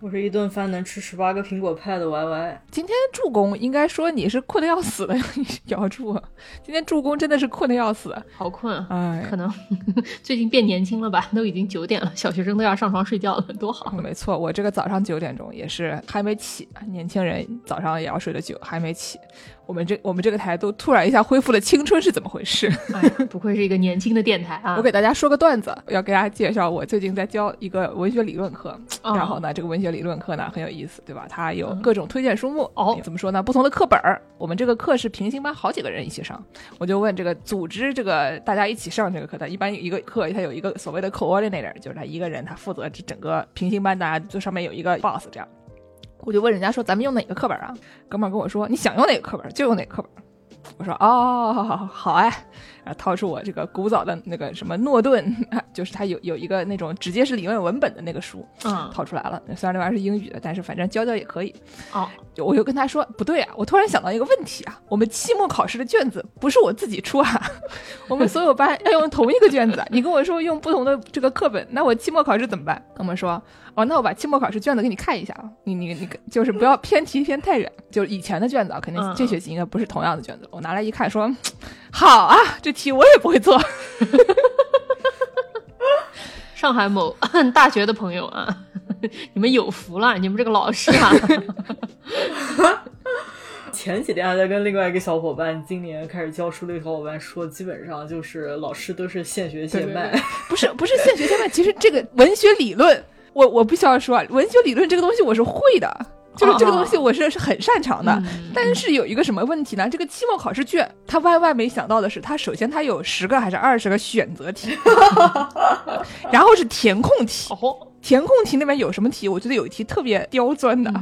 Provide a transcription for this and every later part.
我是一顿饭能吃十八个苹果派的 Y Y。今天助攻应该说你是困得要死的，姚柱。今天助攻真的是困得要死，好困啊！哎，可能 最近变年轻了吧？都已经九点了，小学生都要上床睡觉了，多好！没错，我这个早上九点钟也是还没起，年轻人早上也要睡得久，还没起。我们这我们这个台都突然一下恢复了青春，是怎么回事？哎，不愧是一个年轻的电台啊！我给大家说个段子，要给大家介绍我最近在教一个文学理论课，然后呢，这个文学理论课呢很有意思，对吧？它有各种推荐书目哦。怎么说呢？不同的课本儿，我们这个课是平行班好几个人一起上，我就问这个组织这个大家一起上这个课的，一般一个课他有一个所谓的 coordinator，就是他一个人他负责这整个平行班，大家就上面有一个 boss 这样。我就问人家说咱们用哪个课本啊？哥们跟我说你想用哪个课本就用哪个课本。我说哦，好哎，掏出我这个古早的那个什么诺顿，就是他有有一个那种直接是理论文本的那个书，嗯，掏出来了。虽然那玩意儿是英语的，但是反正教教也可以。哦，我就跟他说不对啊，我突然想到一个问题啊，我们期末考试的卷子不是我自己出啊，我们所有班要用同一个卷子。你跟我说用不同的这个课本，那我期末考试怎么办？跟我们说。哦，那我把期末考试卷子给你看一下啊，你你你就是不要偏题偏太远，就是以前的卷子啊，肯定这学期应该不是同样的卷子。我拿来一看，说 好啊，这题我也不会做。上海某 大学的朋友啊，你们有福了，你们这个老师啊。前几天还在跟另外一个小伙伴，今年开始教书的一个小伙伴说，基本上就是老师都是现学现卖，不是不是现学现卖，其实这个文学理论。我我必须要说，文学理论这个东西我是会的，就是这个东西我是是很擅长的。但是有一个什么问题呢？这个期末考试卷，他万万没想到的是，他首先他有十个还是二十个选择题，然后是填空题。填空题那边有什么题？我觉得有一题特别刁钻的，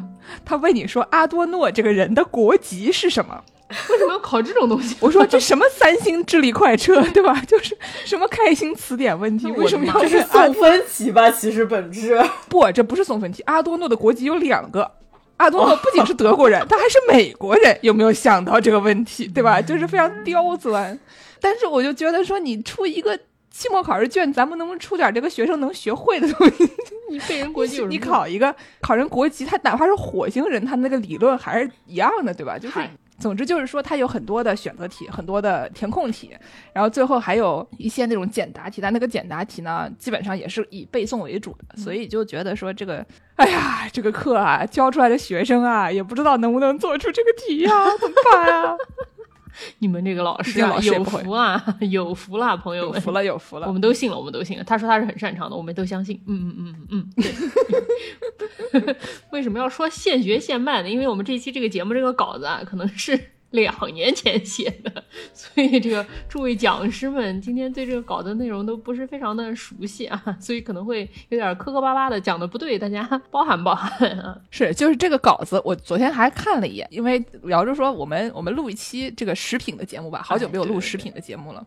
他问你说阿多诺这个人的国籍是什么？为什么要考这种东西？我说这什么三星智力快车，对吧？就是什么开心词典问题？为什么要这是送分题吧？其实本质不，这不是送分题。阿多诺的国籍有两个，阿多诺不仅是德国人，他还是美国人。有没有想到这个问题？对吧？就是非常刁钻。但是我就觉得说，你出一个期末考试卷，咱们能不能出点这个学生能学会的东西？你背人国籍，你考一个考人国籍，他哪怕是火星人，他那个理论还是一样的，对吧？就是。总之就是说，它有很多的选择题，很多的填空题，然后最后还有一些那种简答题。但那个简答题呢，基本上也是以背诵为主的，所以就觉得说这个，哎呀，这个课啊，教出来的学生啊，也不知道能不能做出这个题呀，怎么办呀？你们这个老师啊，有福啊，有福啦，朋友们，有福了，有福了，我们都信了，我们都信了。他说他是很擅长的，我们都相信。嗯嗯嗯嗯嗯。为什么要说现学现卖呢？因为我们这期这个节目这个稿子啊，可能是。两年前写的，所以这个诸位讲师们今天对这个稿的内容都不是非常的熟悉啊，所以可能会有点磕磕巴巴的讲的不对，大家包涵包涵啊。是，就是这个稿子，我昨天还看了一眼，因为聊着说我们我们录一期这个食品的节目吧，好久没有录食品的节目了。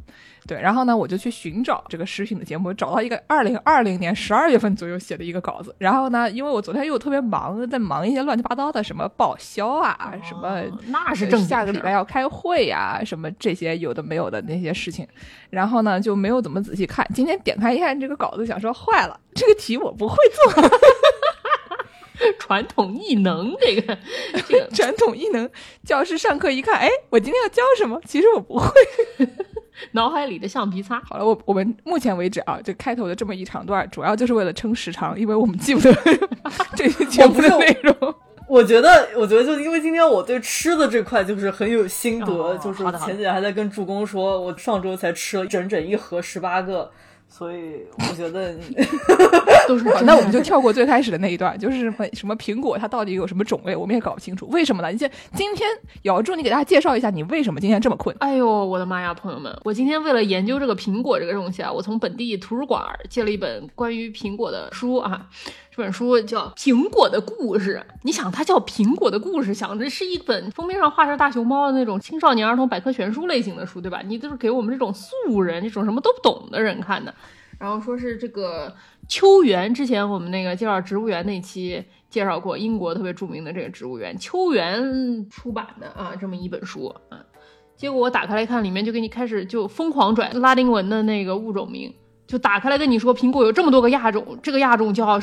对，然后呢，我就去寻找这个食品的节目，找到一个二零二零年十二月份左右写的一个稿子。然后呢，因为我昨天又特别忙，在忙一些乱七八糟的什么报销啊，什么那是正下个礼拜要开会呀，什么这些有的没有的那些事情。然后呢，就没有怎么仔细看。今天点开一看这个稿子，想说坏了，这个题我不会做。传统异能，这个 这个传统异能，教师上课一看，哎，我今天要教什么？其实我不会。脑海里的橡皮擦。好了，我我们目前为止啊，这开头的这么一长段，主要就是为了撑时长，因为我们记不得这些节目的内容。我觉得，我觉得就因为今天我对吃的这块就是很有心得，就是前几天还在跟助攻说，我上周才吃了整整一盒十八个。所以我觉得 都是那我们就跳过最开始的那一段，就是什么什么苹果它到底有什么种类，我们也搞不清楚，为什么呢？你先今天姚柱，你给大家介绍一下，你为什么今天这么困？哎呦，我的妈呀，朋友们，我今天为了研究这个苹果这个东西啊，我从本地图书馆借了一本关于苹果的书啊。这本书叫《苹果的故事》。你想，它叫《苹果的故事》，想着是一本封面上画着大熊猫的那种青少年儿童百科全书类型的书，对吧？你都是给我们这种素人、这种什么都不懂的人看的。然后说是这个秋园，之前我们那个介绍植物园那期介绍过，英国特别著名的这个植物园秋园出版的啊，这么一本书啊。结果我打开来看，里面就给你开始就疯狂转拉丁文的那个物种名。就打开来跟你说，苹果有这么多个亚种，这个亚种叫，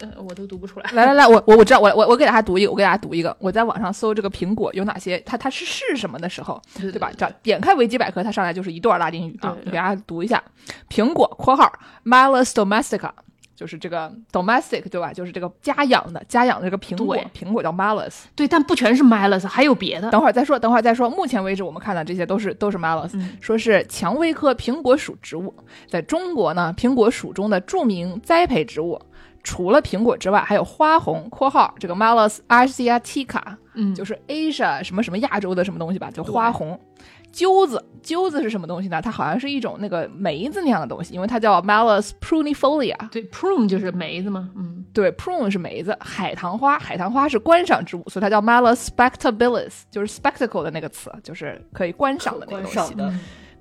呃，我都读不出来。来来来，我我我知道，我我我给大家读一个，我给大家读一个。我在网上搜这个苹果有哪些，它它是是什么的时候，对吧？这点开维基百科，它上来就是一段拉丁语啊，给大家读一下。苹果（括号 Malus domestica）。就是这个 domestic 对吧？就是这个家养的，家养的这个苹果，苹果叫 malus。对，但不全是 malus，还有别的。等会儿再说，等会儿再说。目前为止，我们看到这些都是都是 malus，说是蔷薇科苹果属植物，在中国呢，苹果属中的著名栽培植物。除了苹果之外，还有花红（括号这个 malus asiatica），嗯，就是 Asia 什么什么亚洲的什么东西吧，就花红。揪子，揪子是什么东西呢？它好像是一种那个梅子那样的东西，因为它叫 Malus prunifolia。对，prune 就是梅子嘛？嗯，对，prune 是梅子。海棠花，海棠花是观赏植物，所以它叫 Malus spectabilis，就是 spectacle 的那个词，就是可以观赏的那个东西。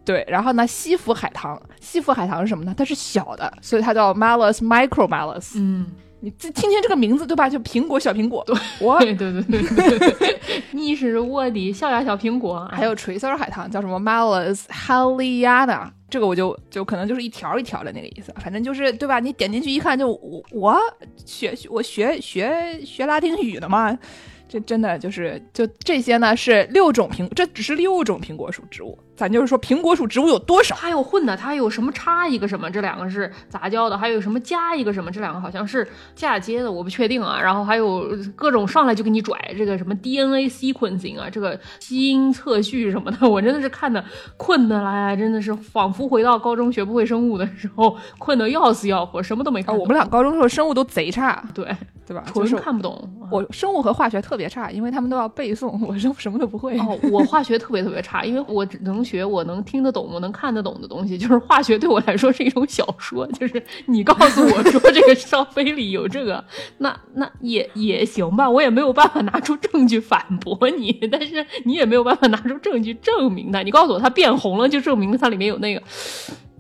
对，然后呢，西府海棠，西府海棠是什么呢？它是小的，所以它叫 Malus micromalus。嗯。你这听听这个名字对吧？就苹果小苹果，我对对对对，你是我的小呀小苹果。还有垂丝海棠叫什么 Malus halliana，这个我就就可能就是一条一条的那个意思，反正就是对吧？你点进去一看，就我我学我学学学拉丁语的嘛。这真的就是就这些呢，是六种苹，这只是六种苹果属植物。咱就是说，苹果属植物有多少？它有混的，它有什么差一个什么？这两个是杂交的，还有什么加一个什么？这两个好像是嫁接的，我不确定啊。然后还有各种上来就给你拽这个什么 DNA sequencing 啊，这个基因测序什么的，我真的是看的困的来，真的是仿佛回到高中学不会生物的时候，困得要死要活，什么都没看。我们俩高中时候生物都贼差，对。对吧？纯看不懂。我生物和化学特别差，因为他们都要背诵，我生什么都不会。哦，我化学特别特别差，因为我只能学我能听得懂、我能看得懂的东西。就是化学对我来说是一种小说，就是你告诉我说这个烧杯里有这个，那那也也行吧，我也没有办法拿出证据反驳你，但是你也没有办法拿出证据证明它。你告诉我它变红了，就证明它里面有那个。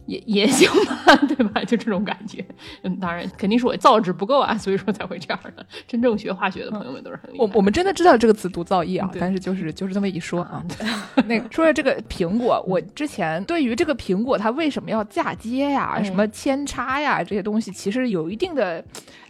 也也行吧，对吧？就这种感觉。嗯，当然肯定是我造诣不够啊，所以说才会这样的。真正学化学的朋友们都是很厉害。我我们真的知道这个词读造诣啊，但是就是就是这么一说啊。那说说这个苹果，我之前对于这个苹果它为什么要嫁接呀、什么扦插呀这些东西，其实有一定的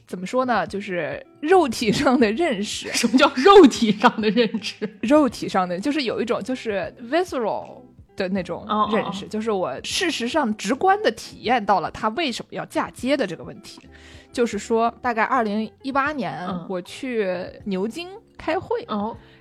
怎么说呢？就是肉体上的认识。什么叫肉体上的认识？肉体上的就是有一种就是 visceral。的那种认识，就是我事实上直观的体验到了他为什么要嫁接的这个问题。就是说，大概二零一八年，我去牛津开会，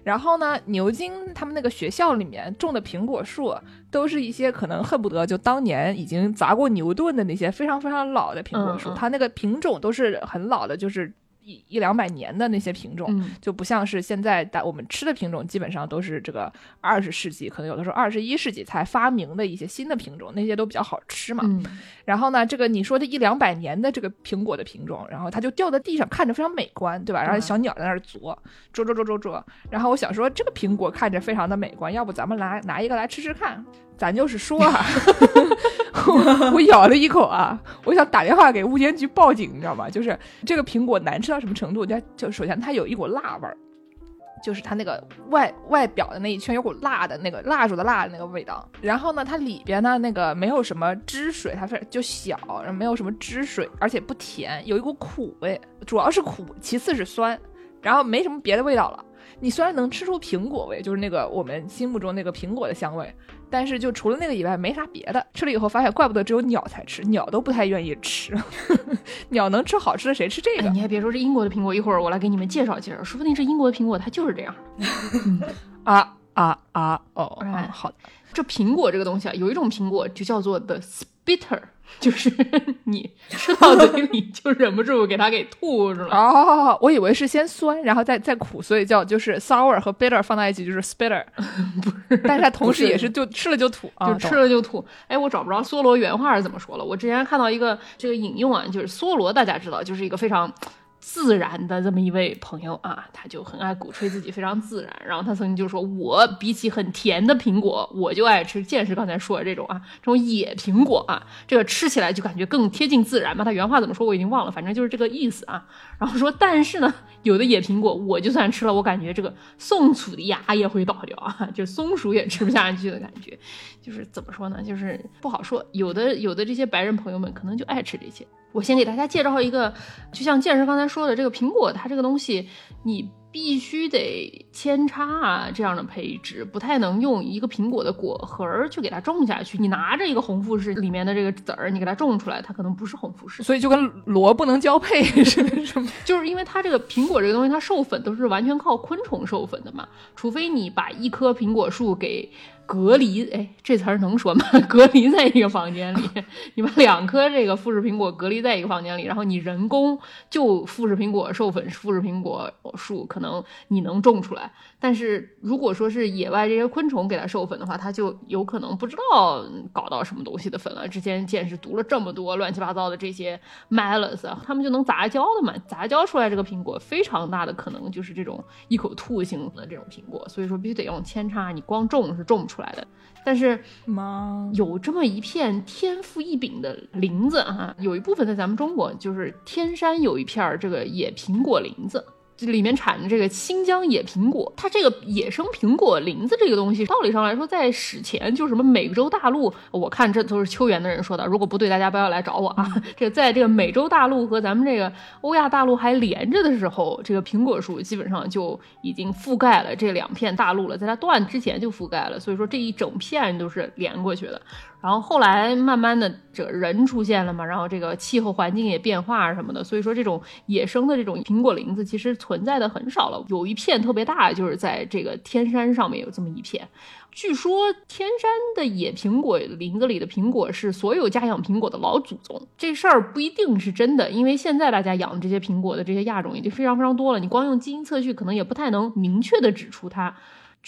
然后呢，牛津他们那个学校里面种的苹果树，都是一些可能恨不得就当年已经砸过牛顿的那些非常非常老的苹果树，它那个品种都是很老的，就是。一一两百年的那些品种，就不像是现在的我们吃的品种，基本上都是这个二十世纪，可能有的时候二十一世纪才发明的一些新的品种，那些都比较好吃嘛。然后呢，这个你说的一两百年的这个苹果的品种，然后它就掉在地上，看着非常美观，对吧？然后小鸟在那儿啄啄啄啄啄啄。然后我想说，这个苹果看着非常的美观，要不咱们来拿一个来吃吃看？咱就是说啊，我咬了一口啊，我想打电话给物监局报警，你知道吗？就是这个苹果难吃到什么程度？就就首先它有一股辣味儿，就是它那个外外表的那一圈有股辣的那个蜡烛的辣的那个味道。然后呢，它里边呢那个没有什么汁水，它非就小，然后没有什么汁水，而且不甜，有一股苦味，主要是苦，其次是酸，然后没什么别的味道了。你虽然能吃出苹果味，就是那个我们心目中那个苹果的香味，但是就除了那个以外没啥别的。吃了以后发现，怪不得只有鸟才吃，鸟都不太愿意吃。鸟能吃好吃的，谁吃这个？你还别说，这英国的苹果，一会儿我来给你们介绍介绍，说不定这英国的苹果它就是这样。啊啊啊！哦，好的。这苹果这个东西啊，有一种苹果就叫做 the bitter。就是你吃到嘴里 就忍不住给它给吐出来哦，我以为是先酸，然后再再苦，所以叫就是 sour 和 bitter 放在一起就是 spitter，不是，但是它同时也是就吃了就吐，就吃了就吐。哎，我找不着梭罗原话是怎么说了。我之前看到一个这个引用啊，就是梭罗大家知道，就是一个非常自然的这么一位朋友啊，他就很爱鼓吹自己非常自然。然后他曾经就说：“我比起很甜的苹果，我就爱吃见识刚才说的这种啊，这种野苹果啊，这个吃起来就感觉更贴近自然嘛。”他原话怎么说我已经忘了，反正就是这个意思啊。然后说，但是呢，有的野苹果我就算吃了，我感觉这个宋楚的牙也会倒掉啊，就松鼠也吃不下去的感觉。就是怎么说呢？就是不好说。有的有的这些白人朋友们可能就爱吃这些。我先给大家介绍一个，就像健身刚才说的，这个苹果它这个东西，你必须得扦插啊这样的培植，不太能用一个苹果的果核去给它种下去。你拿着一个红富士里面的这个籽儿，你给它种出来，它可能不是红富士。所以就跟萝不能交配 是什么？就是因为它这个苹果这个东西，它授粉都是完全靠昆虫授粉的嘛，除非你把一棵苹果树给。隔离，哎，这词儿能说吗？隔离在一个房间里，你把两颗这个富士苹果隔离在一个房间里，然后你人工就富士苹果授粉富士苹果树，可能你能种出来。但是如果说是野外这些昆虫给它授粉的话，它就有可能不知道搞到什么东西的粉了。之前见识读了这么多乱七八糟的这些 malus，他们就能杂交的嘛？杂交出来这个苹果，非常大的可能就是这种一口吐型的这种苹果。所以说必须得用扦插，你光种是种不出来的。但是有这么一片天赋异禀的林子哈，有一部分在咱们中国，就是天山有一片这个野苹果林子。这里面产的这个新疆野苹果，它这个野生苹果林子这个东西，道理上来说，在史前就什么美洲大陆，我看这都是秋园的人说的，如果不对，大家不要来找我啊。这在这个美洲大陆和咱们这个欧亚大陆还连着的时候，这个苹果树基本上就已经覆盖了这两片大陆了，在它断之前就覆盖了，所以说这一整片都是连过去的。然后后来慢慢的，这人出现了嘛，然后这个气候环境也变化什么的，所以说这种野生的这种苹果林子其实存在的很少了。有一片特别大，就是在这个天山上面有这么一片。据说天山的野苹果林子里的苹果是所有家养苹果的老祖宗。这事儿不一定是真的，因为现在大家养的这些苹果的这些亚种已经非常非常多了，你光用基因测序可能也不太能明确的指出它。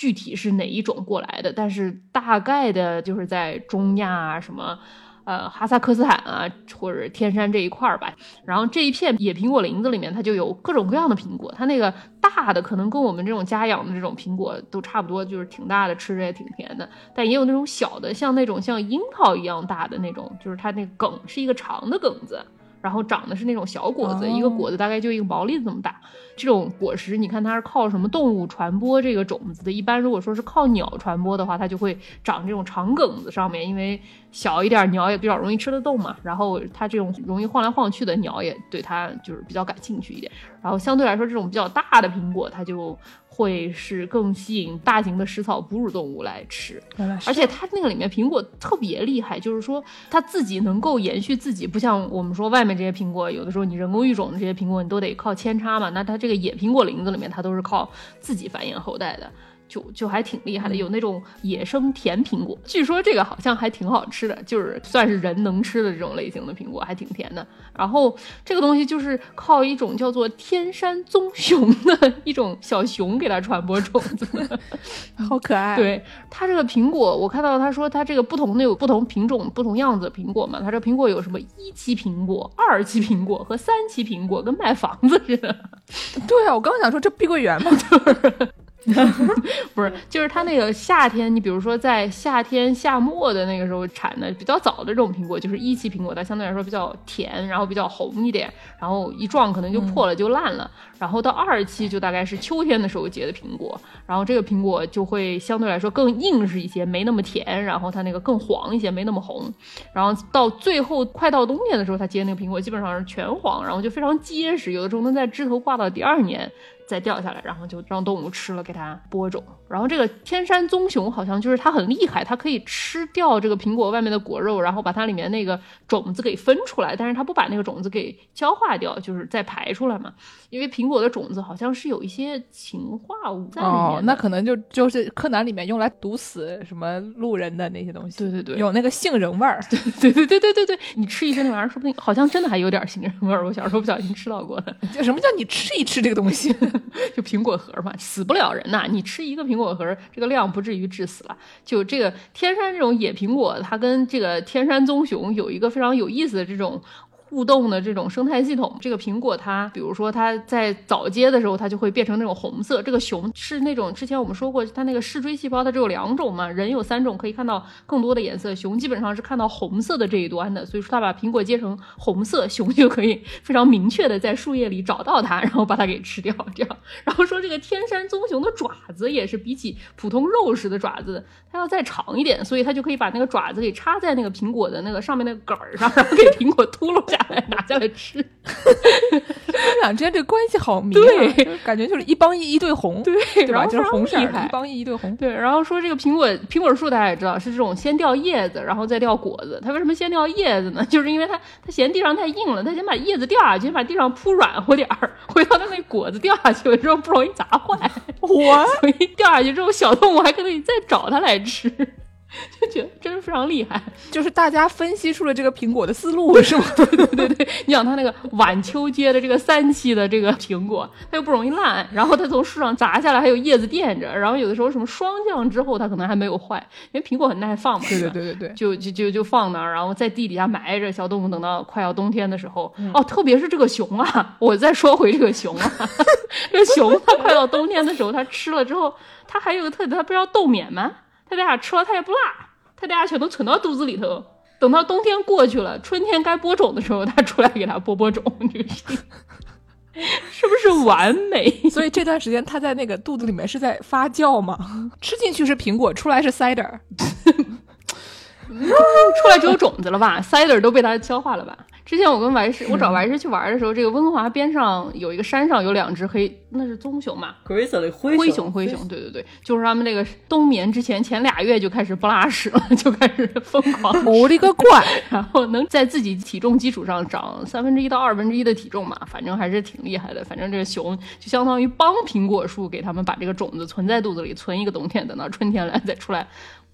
具体是哪一种过来的？但是大概的就是在中亚啊，什么，呃，哈萨克斯坦啊，或者天山这一块儿吧。然后这一片野苹果林子里面，它就有各种各样的苹果。它那个大的可能跟我们这种家养的这种苹果都差不多，就是挺大的，吃着也挺甜的。但也有那种小的，像那种像樱桃一样大的那种，就是它那个梗是一个长的梗子。然后长的是那种小果子，一个果子大概就一个毛栗子这么大。这种果实，你看它是靠什么动物传播这个种子的？一般如果说是靠鸟传播的话，它就会长这种长梗子上面，因为小一点鸟也比较容易吃得动嘛。然后它这种容易晃来晃去的鸟也对它就是比较感兴趣一点。然后相对来说，这种比较大的苹果，它就。会是更吸引大型的食草哺乳动物来吃，而且它那个里面苹果特别厉害，就是说它自己能够延续自己，不像我们说外面这些苹果，有的时候你人工育种的这些苹果，你都得靠扦插嘛。那它这个野苹果林子里面，它都是靠自己繁衍后代的。就就还挺厉害的，有那种野生甜苹果，据说这个好像还挺好吃的，就是算是人能吃的这种类型的苹果，还挺甜的。然后这个东西就是靠一种叫做天山棕熊的一种小熊给它传播种子，好可爱。对它这个苹果，我看到他说它这个不同的有不同品种、不同样子的苹果嘛，它这苹果有什么一期苹果、二期苹果和三期苹果，跟卖房子似的。对啊，我刚想说这碧桂园嘛，就是。不是，就是它那个夏天，你比如说在夏天夏末的那个时候产的比较早的这种苹果，就是一期苹果，它相对来说比较甜，然后比较红一点，然后一撞可能就破了就烂了。然后到二期就大概是秋天的时候结的苹果，然后这个苹果就会相对来说更硬实一些，没那么甜，然后它那个更黄一些，没那么红。然后到最后快到冬天的时候，它结那个苹果基本上是全黄，然后就非常结实，有的时候能在枝头挂到第二年。再掉下来，然后就让动物吃了，给它播种。然后这个天山棕熊好像就是它很厉害，它可以吃掉这个苹果外面的果肉，然后把它里面那个种子给分出来，但是它不把那个种子给消化掉，就是再排出来嘛。因为苹果的种子好像是有一些氰化物在里面。哦，那可能就就是柯南里面用来毒死什么路人的那些东西。对对对，有那个杏仁味儿。对对对对对对，你吃一吃那玩意儿，说不定好像真的还有点杏仁味儿。我小时候不小心吃到过的。就什么叫你吃一吃这个东西？就苹果核嘛，死不了人呐。你吃一个苹果核，这个量不至于致死了。就这个天山这种野苹果，它跟这个天山棕熊有一个非常有意思的这种互动的这种生态系统。这个苹果它，比如说它在早接的时候，它就会变成那种红色。这个熊是那种之前我们说过，它那个视锥细胞它只有两种嘛，人有三种，可以看到更多的颜色，熊基本上是看到红色的这一端的。所以说它把苹果接成红色，熊就可以非常明确的在树叶里找到它，然后把它给吃掉。这样，然后说这个天山棕熊的爪子也是比起普通肉食的爪子，它要再长一点，所以它就可以把那个爪子给插在那个苹果的那个上面那个杆儿上，然后给苹果秃噜下来，拿下来吃。他们俩之间这关系好迷啊，感觉就是一帮一，一对红，对对吧？就是红厉害，一帮一，一对红。对，然后说这个苹果苹果树大家也知道是这种先掉叶子，然后再掉果子。它为什么先掉叶子呢？就是因为它它嫌地上太硬了，它先把叶子掉下去，把地上铺软和点儿，回头它那果子掉下去了之后不容易砸坏。我所以掉下去之后，小动物还可以再找它来吃。就觉得真是非常厉害，就是大家分析出了这个苹果的思路，是吗？对对对对，你想它那个晚秋接的这个三期的这个苹果，它又不容易烂，然后它从树上砸下来还有叶子垫着，然后有的时候什么霜降之后它可能还没有坏，因为苹果很耐放嘛。对对对对对，就就就就放那儿，然后在地底下埋着，小动物等到快要冬天的时候，哦，特别是这个熊啊，我再说回这个熊啊，这个熊它快到冬天的时候，它吃了之后，它还有个特点，它不是要冬眠吗？他俩吃了，他也不辣，他俩全都存到肚子里头。等到冬天过去了，春天该播种的时候，他出来给他播播种，这个是 是不是完美？所以这段时间他在那个肚子里面是在发酵吗？吃进去是苹果，出来是 cider，出来只有种子了吧？cider 都被他消化了吧？之前我跟王师，我找王师去玩的时候，这个温哥华边上有一个山上有两只黑，那是棕熊嘛？灰灰熊，灰熊，对对对，就是他们那个冬眠之前前俩月就开始不拉屎了，就开始疯狂。我的个乖！然后能在自己体重基础上长三分之一到二分之一的体重嘛？反正还是挺厉害的。反正这个熊就相当于帮苹果树给他们把这个种子存在肚子里，存一个冬天，等到春天来再出来。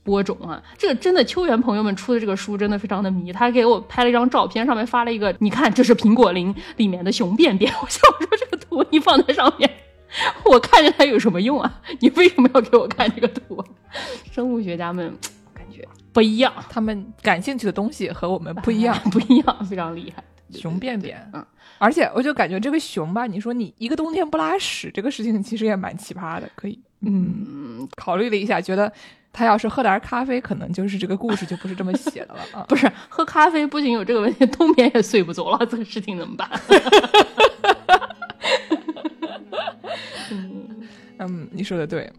播种啊，这个真的秋园朋友们出的这个书真的非常的迷，他给我拍了一张照片，上面发了一个，你看这是苹果林里面的熊便便。我想说这个图你放在上面，我看着它有什么用啊？你为什么要给我看这个图？生物学家们感觉不一样，他们感兴趣的东西和我们不一样，不一样，非常厉害。熊便便，嗯，而且我就感觉这个熊吧，你说你一个冬天不拉屎，这个事情其实也蛮奇葩的，可以，嗯，考虑了一下，觉得。他要是喝点咖啡，可能就是这个故事就不是这么写的了啊！不是喝咖啡不仅有这个问题，冬眠也睡不着了，这个事情怎么办？嗯，你说的对。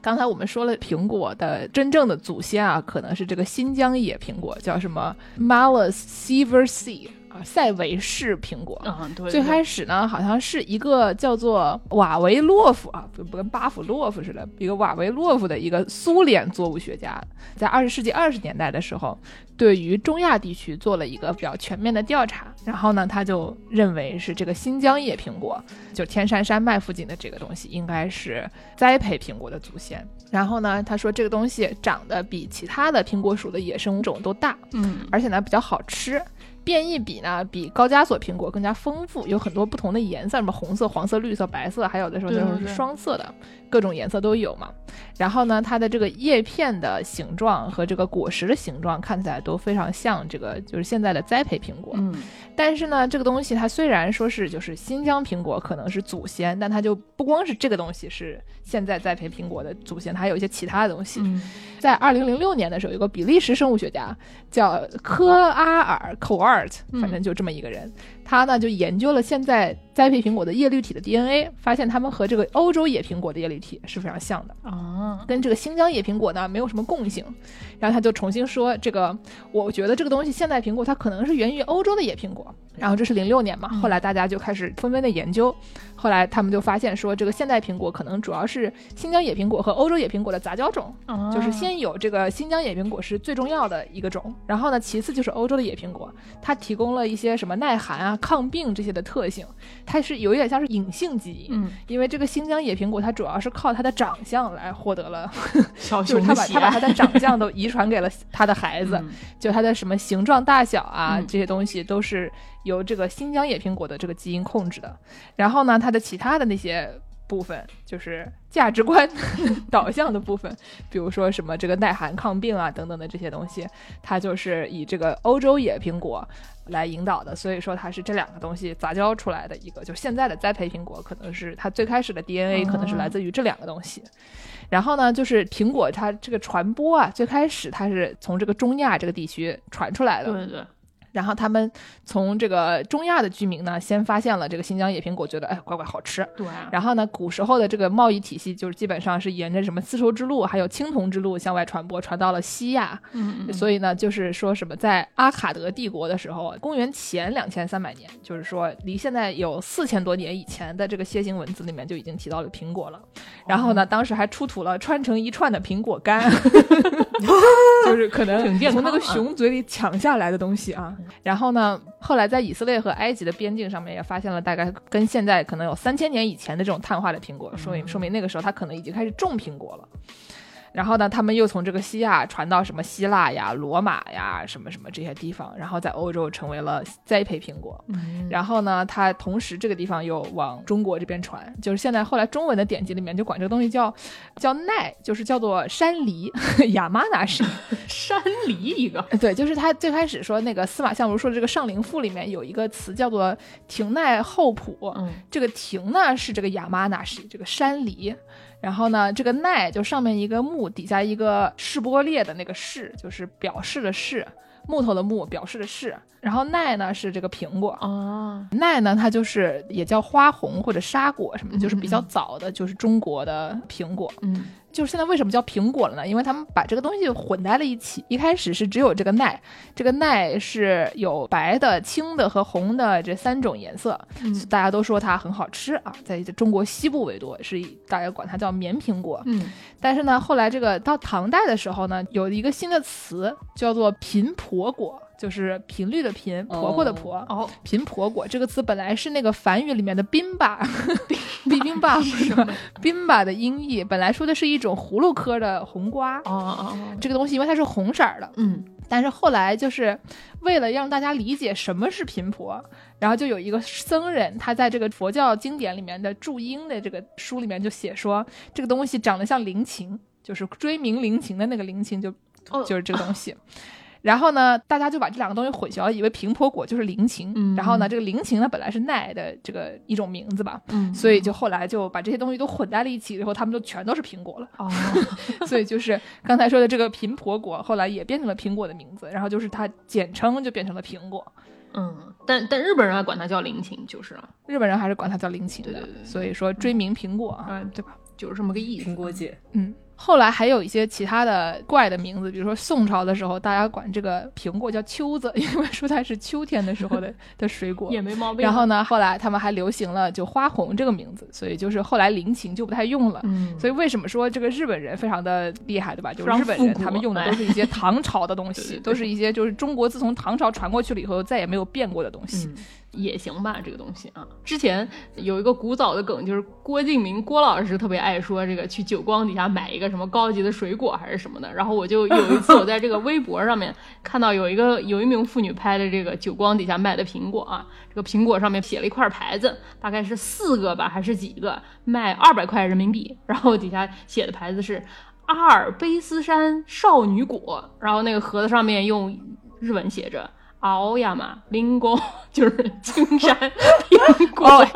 刚才我们说了，苹果的真正的祖先啊，可能是这个新疆野苹果，叫什么 Malus Sieversii。啊，塞维式苹果，嗯，对。最开始呢，好像是一个叫做瓦维洛夫啊，不不跟巴甫洛夫似的，一个瓦维洛夫的一个苏联作物学家，在二十世纪二十年代的时候，对于中亚地区做了一个比较全面的调查，然后呢，他就认为是这个新疆野苹果，就天山山脉附近的这个东西，应该是栽培苹果的祖先。然后呢，他说这个东西长得比其他的苹果属的野生种都大，嗯，而且呢比较好吃。变异比呢，比高加索苹果更加丰富，有很多不同的颜色，什么红色、黄色、绿色、白色，还有的时候就是双色的，各种颜色都有嘛。然后呢，它的这个叶片的形状和这个果实的形状看起来都非常像这个，就是现在的栽培苹果。嗯。但是呢，这个东西它虽然说是就是新疆苹果可能是祖先，但它就不光是这个东西是现在栽培苹果的祖先，它还有一些其他的东西。在二零零六年的时候，有个比利时生物学家叫科阿尔·口尔。反正就这么一个人，他呢就研究了现在栽培苹果的叶绿体的 DNA，发现它们和这个欧洲野苹果的叶绿体是非常像的啊，跟这个新疆野苹果呢没有什么共性。然后他就重新说，这个我觉得这个东西现代苹果它可能是源于欧洲的野苹果。然后这是零六年嘛，后来大家就开始纷纷的研究，后来他们就发现说，这个现代苹果可能主要是新疆野苹果和欧洲野苹果的杂交种，就是先有这个新疆野苹果是最重要的一个种，然后呢，其次就是欧洲的野苹果，它提供了一些什么耐寒啊、抗病这些的特性，它是有一点像是隐性基因，嗯，因为这个新疆野苹果它主要是靠它的长相来获得了，就是它把它把它的长相都遗传给了它的孩子，就它的什么形状大小啊这些东西都是。由这个新疆野苹果的这个基因控制的，然后呢，它的其他的那些。部分，就是价值观 导向的部分，比如说什么这个耐寒抗病啊等等的这些东西，它就是以这个欧洲野苹果来引导的，所以说它是这两个东西杂交出来的一个，就现在的栽培苹果可能是它最开始的 DNA 可能是来自于这两个东西。然后呢，就是苹果它这个传播啊，最开始它是从这个中亚这个地区传出来的。对对。然后他们从这个中亚的居民呢，先发现了这个新疆野苹果，觉得哎，乖乖好吃。对。然后呢，古时候的这个贸易体系就是基本上是沿着什么丝绸之路，还有青铜之路向外传播，传到了西亚。嗯。所以呢，就是说什么在阿卡德帝国的时候，公元前两千三百年，就是说离现在有四千多年以前的这个楔形文字里面就已经提到了苹果了。然后呢，当时还出土了穿成一串的苹果干，就是可能从那个熊嘴里抢下来的东西啊。然后呢，后来在以色列和埃及的边境上面也发现了大概跟现在可能有三千年以前的这种碳化的苹果，说明说明那个时候他可能已经开始种苹果了。然后呢，他们又从这个西亚传到什么希腊呀、罗马呀、什么什么这些地方，然后在欧洲成为了栽培苹果。然后呢，它同时这个地方又往中国这边传，就是现在后来中文的典籍里面就管这个东西叫叫奈，就是叫做山梨，亚麻那是山梨一个。对，就是他最开始说那个司马相如说的这个《上林赋》里面有一个词叫做亭奈厚朴，这个亭呢是这个亚麻那是这个山梨。然后呢，这个奈就上面一个木，底下一个示波列的那个示，就是表示的示，木头的木，表示的示。然后奈呢是这个苹果啊，奈呢它就是也叫花红或者沙果什么的，就是比较早的，就是中国的苹果。嗯。就是现在为什么叫苹果了呢？因为他们把这个东西混在了一起。一开始是只有这个奈，这个奈是有白的、青的和红的这三种颜色，大家都说它很好吃啊。在中国西部为多，是大家管它叫棉苹果。嗯，但是呢，后来这个到唐代的时候呢，有一个新的词叫做频婆果。就是频率的频，婆婆的婆哦，频婆果这个词本来是那个梵语里面的宾巴，宾宾巴是吧？宾巴的音译本来说的是一种葫芦科的红瓜哦哦，这个东西因为它是红色的，嗯，但是后来就是为了让大家理解什么是频婆，然后就有一个僧人他在这个佛教经典里面的注音的这个书里面就写说这个东西长得像灵琴，就是追名灵琴的那个灵琴，就就是这个东西。然后呢，大家就把这两个东西混淆，以为平坡果就是灵禽。嗯，然后呢，这个灵禽呢本来是奈的这个一种名字吧。嗯，所以就后来就把这些东西都混在了一起，然后他们就全都是苹果了。哦，所以就是刚才说的这个平婆果，后来也变成了苹果的名字，然后就是它简称就变成了苹果。嗯，但但日本人还管它叫灵禽，就是了。日本人还是管它叫灵禽的。对对对。所以说追名苹果啊，对吧？就是这么个意思。苹果姐，嗯。后来还有一些其他的怪的名字，比如说宋朝的时候，大家管这个苹果叫秋子，因为说它是秋天的时候的 的水果，也没毛病。然后呢，后来他们还流行了就花红这个名字，所以就是后来灵禽就不太用了。嗯，所以为什么说这个日本人非常的厉害，对吧？就日本人他们用的都是一些唐朝的东西，都是一些就是中国自从唐朝传过去了以后再也没有变过的东西。也行吧，这个东西啊。之前有一个古早的梗，就是郭敬明郭老师特别爱说这个去久光底下买一个什么高级的水果还是什么的。然后我就有一次我在这个微博上面 看到有一个有一名妇女拍的这个久光底下卖的苹果啊，这个苹果上面写了一块牌子，大概是四个吧还是几个，卖二百块人民币。然后底下写的牌子是阿尔卑斯山少女果，然后那个盒子上面用日文写着。熬呀嘛，林果就是 青山 苹果。哦，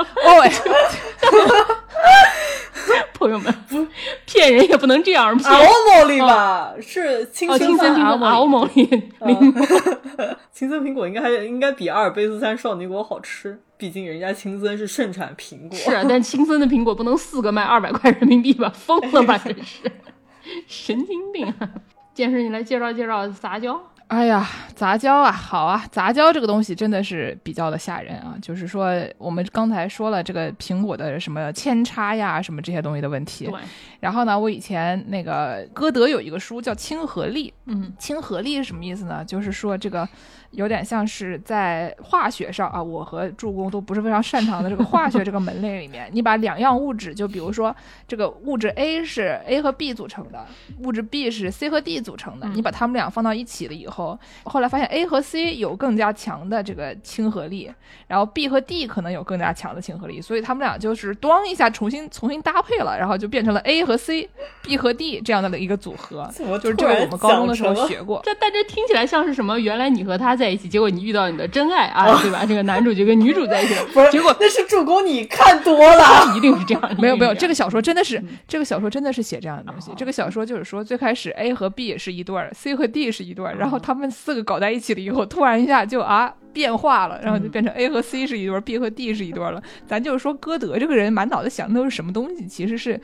朋友们，不骗人也不能这样骗。熬某里吧，是青森苹果。熬某里，青森苹果应该还应该比阿尔卑斯山少女果好吃，毕竟人家青森是盛产苹果。是，但青森的苹果不能四个卖二百块人民币吧？疯了吧？真是神经病！健身，你来介绍介绍杂交。哎呀，杂交啊，好啊，杂交这个东西真的是比较的吓人啊。就是说，我们刚才说了这个苹果的什么扦插呀，什么这些东西的问题。对。然后呢，我以前那个歌德有一个书叫《亲和力》。嗯，亲和力是什么意思呢？就是说这个。有点像是在化学上啊，我和助攻都不是非常擅长的这个化学这个门类里面，你把两样物质，就比如说这个物质 A 是 A 和 B 组成的，物质 B 是 C 和 D 组成的，你把它们俩放到一起了以后。后，后来发现 A 和 C 有更加强的这个亲和力，然后 B 和 D 可能有更加强的亲和力，所以他们俩就是咣一下重新重新搭配了，然后就变成了 A 和 C，B 和 D 这样的一个组合。就是这个我们高中的时候学过。这但这听起来像是什么？原来你和他在一起，结果你遇到你的真爱啊，对吧？这个男主角跟女主在一起，不是？结果那是助攻你看多了，一定是这样。没有没有，这个小说真的是这个小说真的是写这样的东西。这个小说就是说，最开始 A 和 B 是一对儿，C 和 D 是一对儿，然后他们四个搞在一起了以后，突然一下就啊变化了，然后就变成 A 和 C 是一对儿，B 和 D 是一对儿了。咱就是说，歌德这个人满脑子想的都是什么东西？其实是。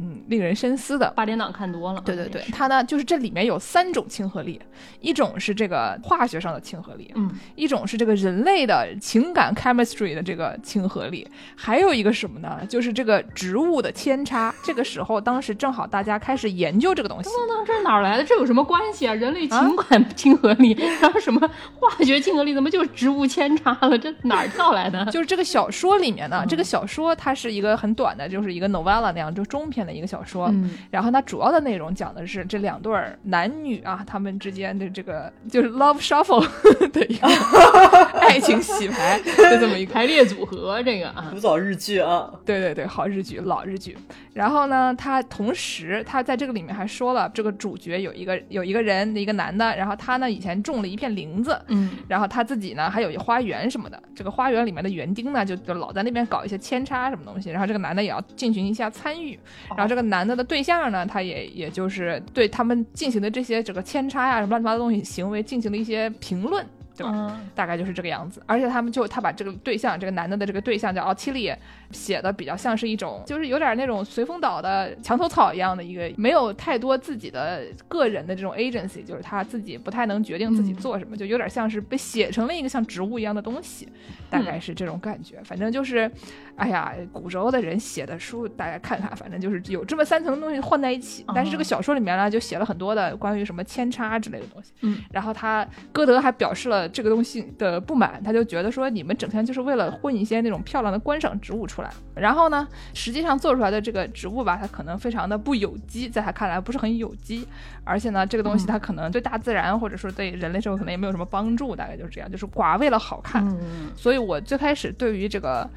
嗯，令人深思的。八点档看多了。对对对，它呢，就是这里面有三种亲和力，一种是这个化学上的亲和力，嗯，一种是这个人类的情感 chemistry 的这个亲和力，还有一个什么呢？就是这个植物的扦插。这个时候，当时正好大家开始研究这个东西。等等，这是哪来的？这有什么关系啊？人类情感亲和力，然后什么化学亲和力，怎么就是植物扦插了？这哪儿跳来的？就是这个小说里面呢，这个小说它是一个很短的，就是一个 novella 那样，就中篇。的一个小说，然后它主要的内容讲的是这两对男女啊，他们之间的这个就是 love shuffle 的一个 爱情洗牌的这么一个排列组合。这个啊，古早日剧啊，对对对，好日剧，老日剧。然后呢，他同时他在这个里面还说了，这个主角有一个有一个人，一个男的，然后他呢以前种了一片林子，嗯，然后他自己呢还有一花园什么的，这个花园里面的园丁呢就就老在那边搞一些扦插什么东西，然后这个男的也要进行一下参与。然后这个男的的对象呢，他也也就是对他们进行的这些这个扦插呀什么乱七八糟东西行为进行了一些评论。对吧？大概就是这个样子。而且他们就他把这个对象，这个男的的这个对象叫奥提利，写的比较像是一种，就是有点那种随风倒的墙头草一样的一个，没有太多自己的个人的这种 agency，就是他自己不太能决定自己做什么，就有点像是被写成了一个像植物一样的东西，大概是这种感觉。反正就是，哎呀，古时候的人写的书，大家看看，反正就是有这么三层东西混在一起。但是这个小说里面呢，就写了很多的关于什么扦插之类的东西。嗯，然后他歌德还表示了。这个东西的不满，他就觉得说你们整天就是为了混一些那种漂亮的观赏植物出来，然后呢，实际上做出来的这个植物吧，它可能非常的不有机，在他看来不是很有机，而且呢，这个东西它可能对大自然或者说对人类社会可能也没有什么帮助，大概就是这样，就是寡为了好看。所以我最开始对于这个。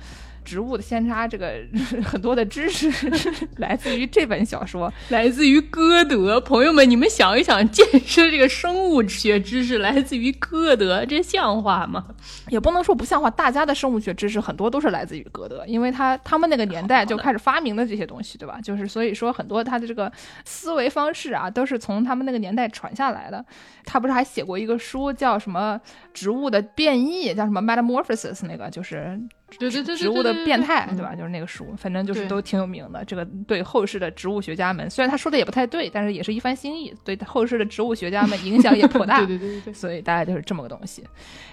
植物的扦插，这个 很多的知识 来自于这本小说，来自于歌德。朋友们，你们想一想，建设这个生物学知识来自于歌德，这像话吗？也不能说不像话。大家的生物学知识很多都是来自于歌德，因为他他们那个年代就开始发明的这些东西，对吧？就是所以说很多他的这个思维方式啊，都是从他们那个年代传下来的。他不是还写过一个书，叫什么植物的变异，叫什么 Metamorphosis，那个就是。对对对，植物的变态，对吧？就是那个书，反正就是都挺有名的。这个对后世的植物学家们，虽然他说的也不太对，但是也是一番心意，对后世的植物学家们影响也颇大。对对对对，所以大概就是这么个东西。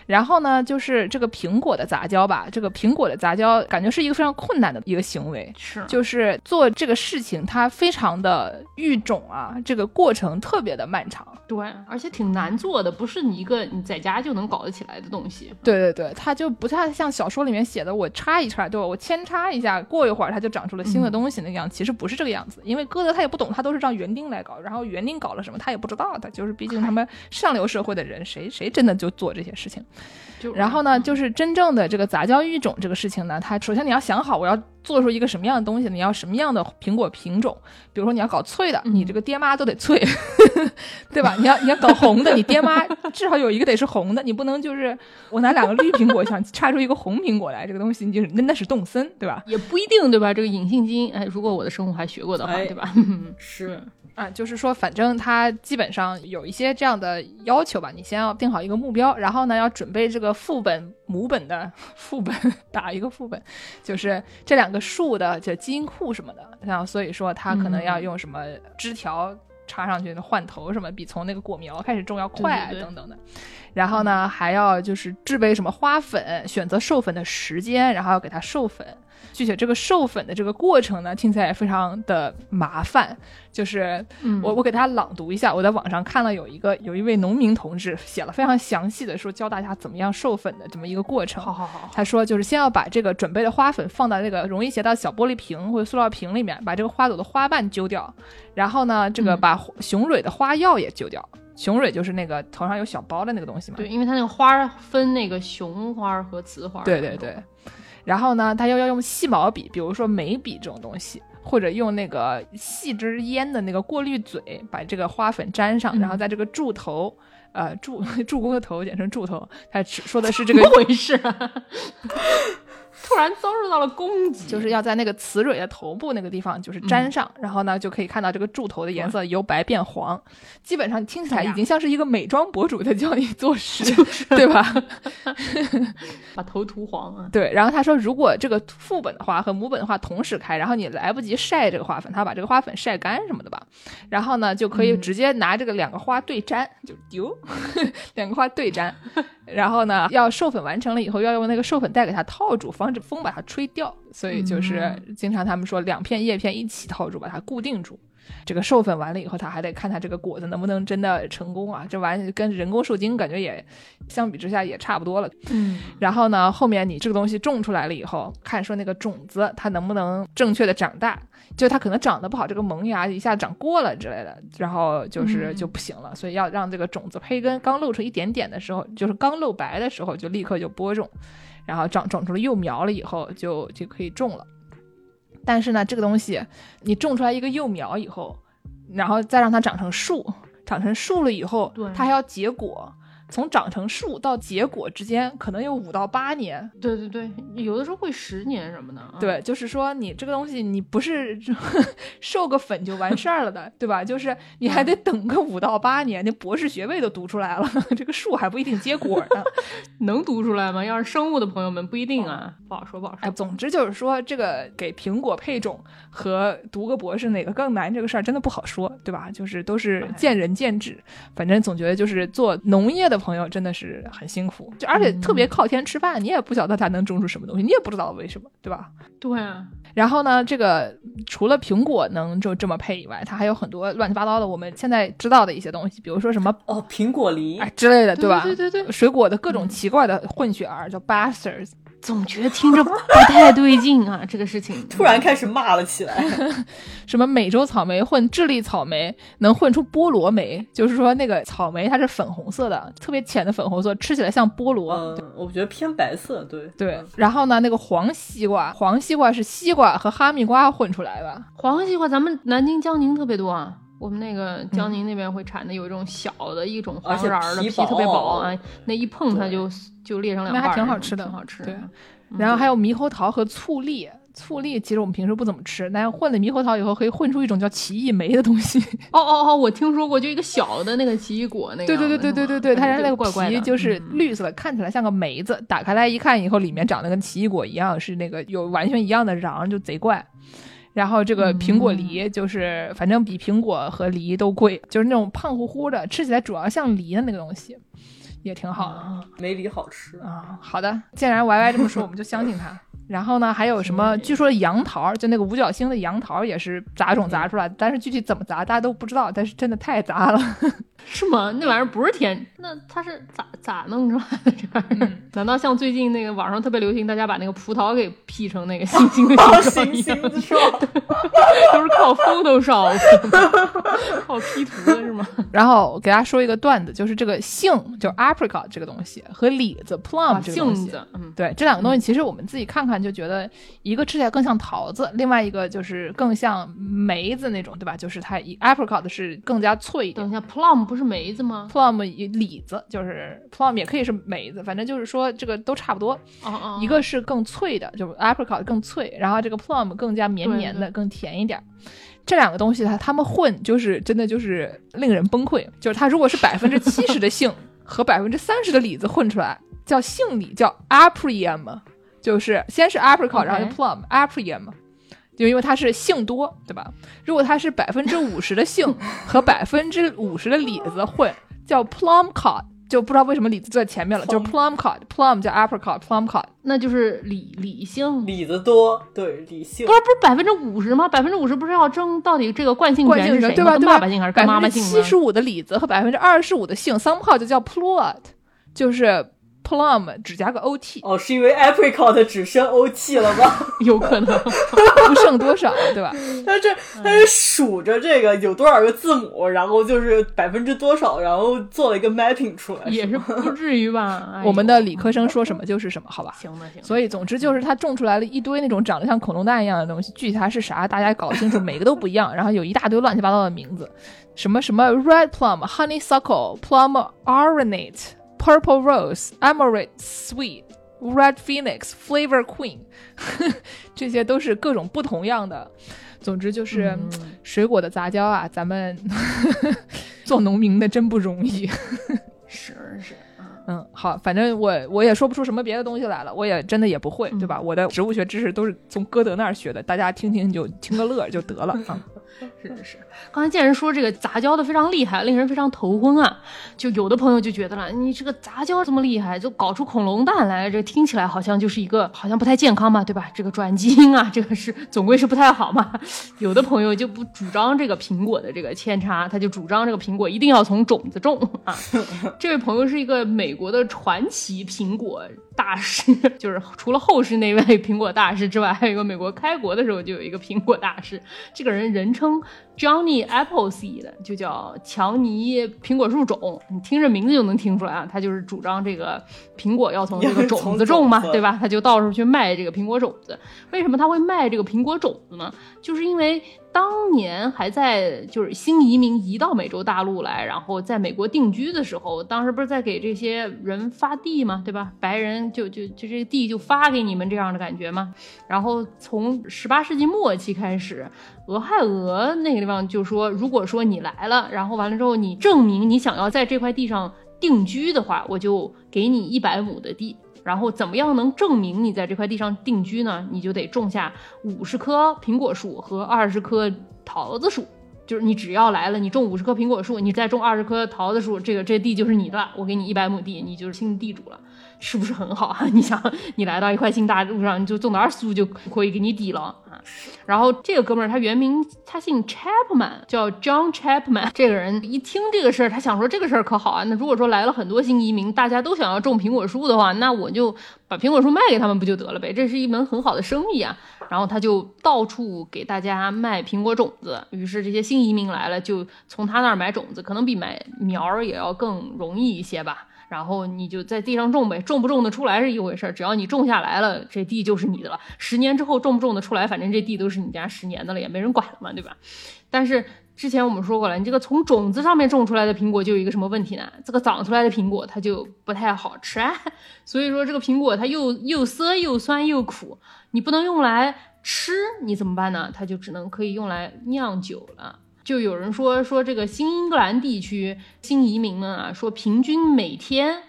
然后呢，就是这个苹果的杂交吧。这个苹果的杂交，感觉是一个非常困难的一个行为。是，就是做这个事情，它非常的育种啊，这个过程特别的漫长。对，而且挺难做的，不是你一个你在家就能搞得起来的东西。对对对，它就不太像小说里面写的，我插一插，对吧？我扦插一下，过一会儿它就长出了新的东西那样。其实不是这个样子，因为歌德他也不懂，他都是让园丁来搞，然后园丁搞了什么他也不知道，的就是毕竟他们上流社会的人，谁谁真的就做这些事情。然后呢，就是真正的这个杂交育种这个事情呢，它首先你要想好，我要做出一个什么样的东西，你要什么样的苹果品种，比如说你要搞脆的，你这个爹妈都得脆，对吧？你要你要搞红的，你爹妈至少有一个得是红的，你不能就是我拿两个绿苹果想插出一个红苹果来，这个东西你就是那那是动森，对吧？也不一定，对吧？这个隐性基因，哎，如果我的生物还学过的话，对吧？是。啊，就是说，反正他基本上有一些这样的要求吧。你先要定好一个目标，然后呢，要准备这个副本、母本的副本，打一个副本，就是这两个树的就基因库什么的。然后所以说，他可能要用什么枝条插上去的换头什么，比从那个果苗开始种要快等等的。然后呢，还要就是制备什么花粉，选择授粉的时间，然后要给它授粉。具体这个授粉的这个过程呢，听起来也非常的麻烦。就是我我给大家朗读一下，我在网上看了有一个有一位农民同志写了非常详细的说教大家怎么样授粉的这么一个过程。好好好，他说就是先要把这个准备的花粉放到那个容易携带小玻璃瓶或者塑料瓶里面，把这个花朵的花瓣揪掉，然后呢，这个把雄蕊的花药也揪掉。雄蕊就是那个头上有小包的那个东西嘛。对，因为它那个花分那个雄花和雌花。对对对。然后呢，它又要用细毛笔，比如说眉笔这种东西，或者用那个细支烟的那个过滤嘴，把这个花粉粘上，然后在这个柱头，呃，柱 柱公的头简称柱头，他说的是这个 回事。突然遭受到了攻击，就是要在那个雌蕊的头部那个地方，就是粘上，然后呢就可以看到这个柱头的颜色由白变黄，基本上听起来已经像是一个美妆博主在教你做事，对吧？把头涂黄啊！对，然后他说，如果这个副本的话和母本的话同时开，然后你来不及晒这个花粉，他把这个花粉晒干什么的吧，然后呢就可以直接拿这个两个花对粘，就丢两个花对粘，然后呢要授粉完成了以后要用那个授粉袋给它套住，防止。风把它吹掉，所以就是经常他们说两片叶片一起套住，把它固定住。这个授粉完了以后，他还得看他这个果子能不能真的成功啊！这玩意跟人工授精感觉也相比之下也差不多了。嗯，然后呢，后面你这个东西种出来了以后，看说那个种子它能不能正确的长大，就它可能长得不好，这个萌芽一下长过了之类的，然后就是就不行了。所以要让这个种子胚根刚露出一点点的时候，就是刚露白的时候，就立刻就播种。然后长长出了幼苗了以后，就就可以种了。但是呢，这个东西你种出来一个幼苗以后，然后再让它长成树，长成树了以后，它还要结果。从长成树到结果之间，可能有五到八年。对对对，有的时候会十年什么的。对，就是说你这个东西，你不是 授个粉就完事儿了的，对吧？就是你还得等个五到八年，那博士学位都读出来了，这个树还不一定结果呢。能读出来吗？要是生物的朋友们不一定啊，不好说，不好说。哎，总之就是说，这个给苹果配种和读个博士哪个更难，这个事儿真的不好说，对吧？就是都是见仁见智。反正总觉得就是做农业的。朋友真的是很辛苦，就而且特别靠天吃饭，你也不晓得他能种出什么东西，你也不知道为什么，对吧？对啊。然后呢，这个除了苹果能就这么配以外，它还有很多乱七八糟的我们现在知道的一些东西，比如说什么哦，苹果梨哎之类的，对吧？对对对，水果的各种奇怪的混血儿叫 bastards。总觉得听着 不太对劲啊！这个事情突然开始骂了起来，什么美洲草莓混智利草莓能混出菠萝莓，就是说那个草莓它是粉红色的，特别浅的粉红色，吃起来像菠萝。嗯，我觉得偏白色，对对。然后呢，那个黄西瓜，黄西瓜是西瓜和哈密瓜混出来的。黄西瓜咱们南京江宁特别多啊。我们那个江宁那边会产的有一种小的一种黄瓤的皮特别薄啊，那一碰它就就裂成两半，那还挺好吃的，挺好吃。对，然后还有猕猴桃和醋栗，醋栗其实我们平时不怎么吃，但是混了猕猴桃以后可以混出一种叫奇异莓的东西。哦哦哦，我听说过，就一个小的那个奇异果那个。对对对对对对对，它是那个皮就是绿色的，看起来像个梅子，打开来一看以后，里面长得跟奇异果一样，是那个有完全一样的瓤，就贼怪。然后这个苹果梨就是，反正比苹果和梨都贵，就是那种胖乎乎的，吃起来主要像梨的那个东西，也挺好的，没梨好吃啊。好的，既然 Y Y 这么说，我们就相信他。然后呢，还有什么？据说杨桃，就那个五角星的杨桃也是杂种杂出来的，但是具体怎么杂，大家都不知道。但是真的太杂了，是吗？那玩意儿不是天，那它是咋咋弄出来的？这玩意儿？难道像最近那个网上特别流行，大家把那个葡萄给 P 成那个星星的形状？星星都是靠 Photoshop，靠 P 图的是吗？然后给大家说一个段子，就是这个杏，就 apricot 这个东西和李子 plum 这个东西，嗯，对，这两个东西其实我们自己看看。就觉得一个吃起来更像桃子，另外一个就是更像梅子那种，对吧？就是它 apricot 是更加脆一点。等一下，plum 不是梅子吗？plum 李子就是 plum 也可以是梅子，反正就是说这个都差不多。哦哦，一个是更脆的，就是 apricot 更脆，然后这个 plum 更加绵绵的，更甜一点。这两个东西它它们混，就是真的就是令人崩溃。就是它如果是百分之七十的杏 和百分之三十的李子混出来，叫杏李，叫 aprium。就是先是 apricot，然后就 plum，aprium，就因为它是杏多，对吧？如果它是百分之五十的杏和百分之五十的李子混，叫 plumcot，就不知道为什么李子坐在前面了，就是 plumcot，plum 叫 apricot，plumcot，那就是李李杏，李子多，对李杏，不是不是百分之五十吗？百分之五十不是要争到底这个惯性权是谁？对吧？爸爸姓还是妈妈姓？七十五的李子和百分之二十五的杏，三号就叫 plot，就是。Plum 只加个 o t，哦，是因为 apricot 只剩 o t 了吗？有可能不剩多少，对吧？他这他是数着这个有多少个字母，然后就是百分之多少，然后做了一个 mapping 出来，也是不至于吧？我们的理科生说什么就是什么，好吧？行吧，行。所以总之就是他种出来了一堆那种长得像恐龙蛋一样的东西，具体它是啥，大家搞清楚，每个都不一样，然后有一大堆乱七八糟的名字，什么什么 red plum、honeysuckle、plum arenae。Purple Rose, Amaret Sweet, Red Phoenix, Flavor Queen，这些都是各种不同样的。总之就是水果的杂交啊，咱们 做农民的真不容易。是是。嗯，好，反正我我也说不出什么别的东西来了，我也真的也不会，对吧？我的植物学知识都是从歌德那儿学的，大家听听就听个乐就得了啊。是是是，刚才见人说这个杂交的非常厉害，令人非常头昏啊。就有的朋友就觉得了，你这个杂交这么厉害，就搞出恐龙蛋来，这听起来好像就是一个好像不太健康嘛，对吧？这个转基因啊，这个是总归是不太好嘛。有的朋友就不主张这个苹果的这个扦插，他就主张这个苹果一定要从种子种啊。这位朋友是一个美国的传奇苹果。大师就是除了后世那位苹果大师之外，还有一个美国开国的时候就有一个苹果大师。这个人人称 Johnny Appleseed，就叫乔尼苹果树种。你听着名字就能听出来啊，他就是主张这个苹果要从这个种子种嘛，对吧？他就到处去卖这个苹果种子。为什么他会卖这个苹果种子呢？就是因为。当年还在就是新移民移到美洲大陆来，然后在美国定居的时候，当时不是在给这些人发地嘛？对吧？白人就就就这个地就发给你们这样的感觉嘛？然后从十八世纪末期开始，俄亥俄那个地方就说，如果说你来了，然后完了之后你证明你想要在这块地上定居的话，我就给你一百亩的地。然后怎么样能证明你在这块地上定居呢？你就得种下五十棵苹果树和二十棵桃子树，就是你只要来了，你种五十棵苹果树，你再种二十棵桃子树，这个这地就是你的，我给你一百亩地，你就是新地主了。是不是很好啊？你想，你来到一块新大陆上，你就种点树就可以给你抵了啊。然后这个哥们儿他原名他姓 Chapman，叫 John Chapman。这个人一听这个事儿，他想说这个事儿可好啊。那如果说来了很多新移民，大家都想要种苹果树的话，那我就把苹果树卖给他们不就得了呗？这是一门很好的生意啊。然后他就到处给大家卖苹果种子。于是这些新移民来了，就从他那儿买种子，可能比买苗儿也要更容易一些吧。然后你就在地上种呗，种不种得出来是一回事儿，只要你种下来了，这地就是你的了。十年之后种不种得出来，反正这地都是你家十年的了，也没人管了嘛，对吧？但是之前我们说过了，你这个从种子上面种出来的苹果就有一个什么问题呢？这个长出来的苹果它就不太好吃。所以说这个苹果它又又涩又酸又苦，你不能用来吃，你怎么办呢？它就只能可以用来酿酒了。就有人说说这个新英格兰地区新移民们啊，说平均每天。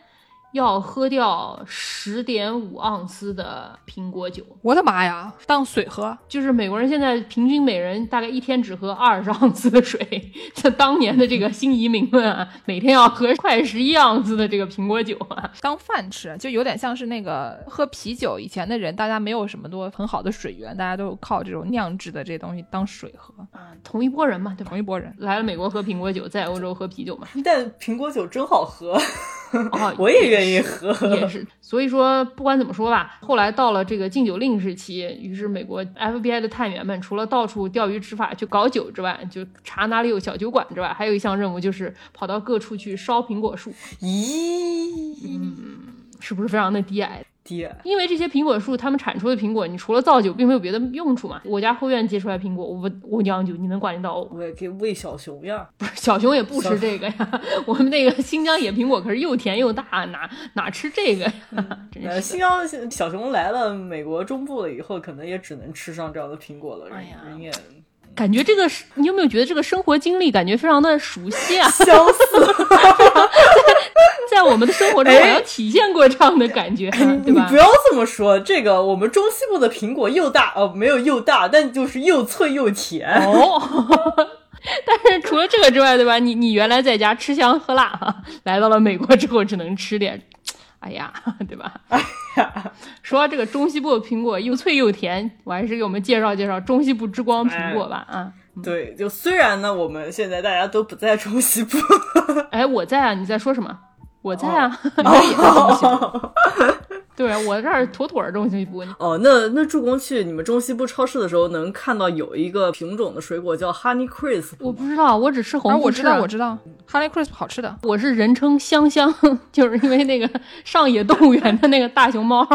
要喝掉十点五盎司的苹果酒，我的妈呀！当水喝，就是美国人现在平均每人大概一天只喝二十盎司的水。像当年的这个新移民们啊，每天要喝快十一盎司的这个苹果酒啊，当饭吃，就有点像是那个喝啤酒。以前的人，大家没有什么多很好的水源，大家都靠这种酿制的这东西当水喝啊。同一波人嘛，对吧？同一波人来了美国喝苹果酒，在欧洲喝啤酒嘛。但苹果酒真好喝。哦，我也愿意喝，也是。所以说，不管怎么说吧，后来到了这个禁酒令时期，于是美国 FBI 的探员们除了到处钓鱼执法去搞酒之外，就查哪里有小酒馆之外，还有一项任务就是跑到各处去烧苹果树。咦，嗯，是不是非常的低矮？爹，因为这些苹果树，他们产出的苹果，你除了造酒，并没有别的用处嘛。我家后院结出来苹果，我我酿酒，你能管得到？我也可以喂小熊呀。不是，小熊也不吃这个呀。我们那个新疆野苹果可是又甜又大，哪哪吃这个呀？呃，新疆小熊来了美国中部了以后，可能也只能吃上这样的苹果了。哎呀，人也感觉这个，你有没有觉得这个生活经历感觉非常的熟悉啊？相似。在我们的生活中好像体现过这样的感觉，对吧？不要这么说，这个我们中西部的苹果又大，哦，没有又大，但就是又脆又甜哦。但是除了这个之外，对吧？你你原来在家吃香喝辣，来到了美国之后只能吃点，哎呀，对吧？哎呀，说这个中西部的苹果又脆又甜，我还是给我们介绍介绍中西部之光苹果吧，啊。对，就虽然呢，我们现在大家都不在中西部，哎，我在啊，你在说什么？我在啊，你这 也在。对我这儿妥妥的中西部。哦，那那助攻去你们中西部超市的时候，能看到有一个品种的水果叫 Honey Crisp。我不知道，我只吃红。我知道，我知道，Honey Crisp 好吃的。我是人称香香，就是因为那个上野动物园的那个大熊猫。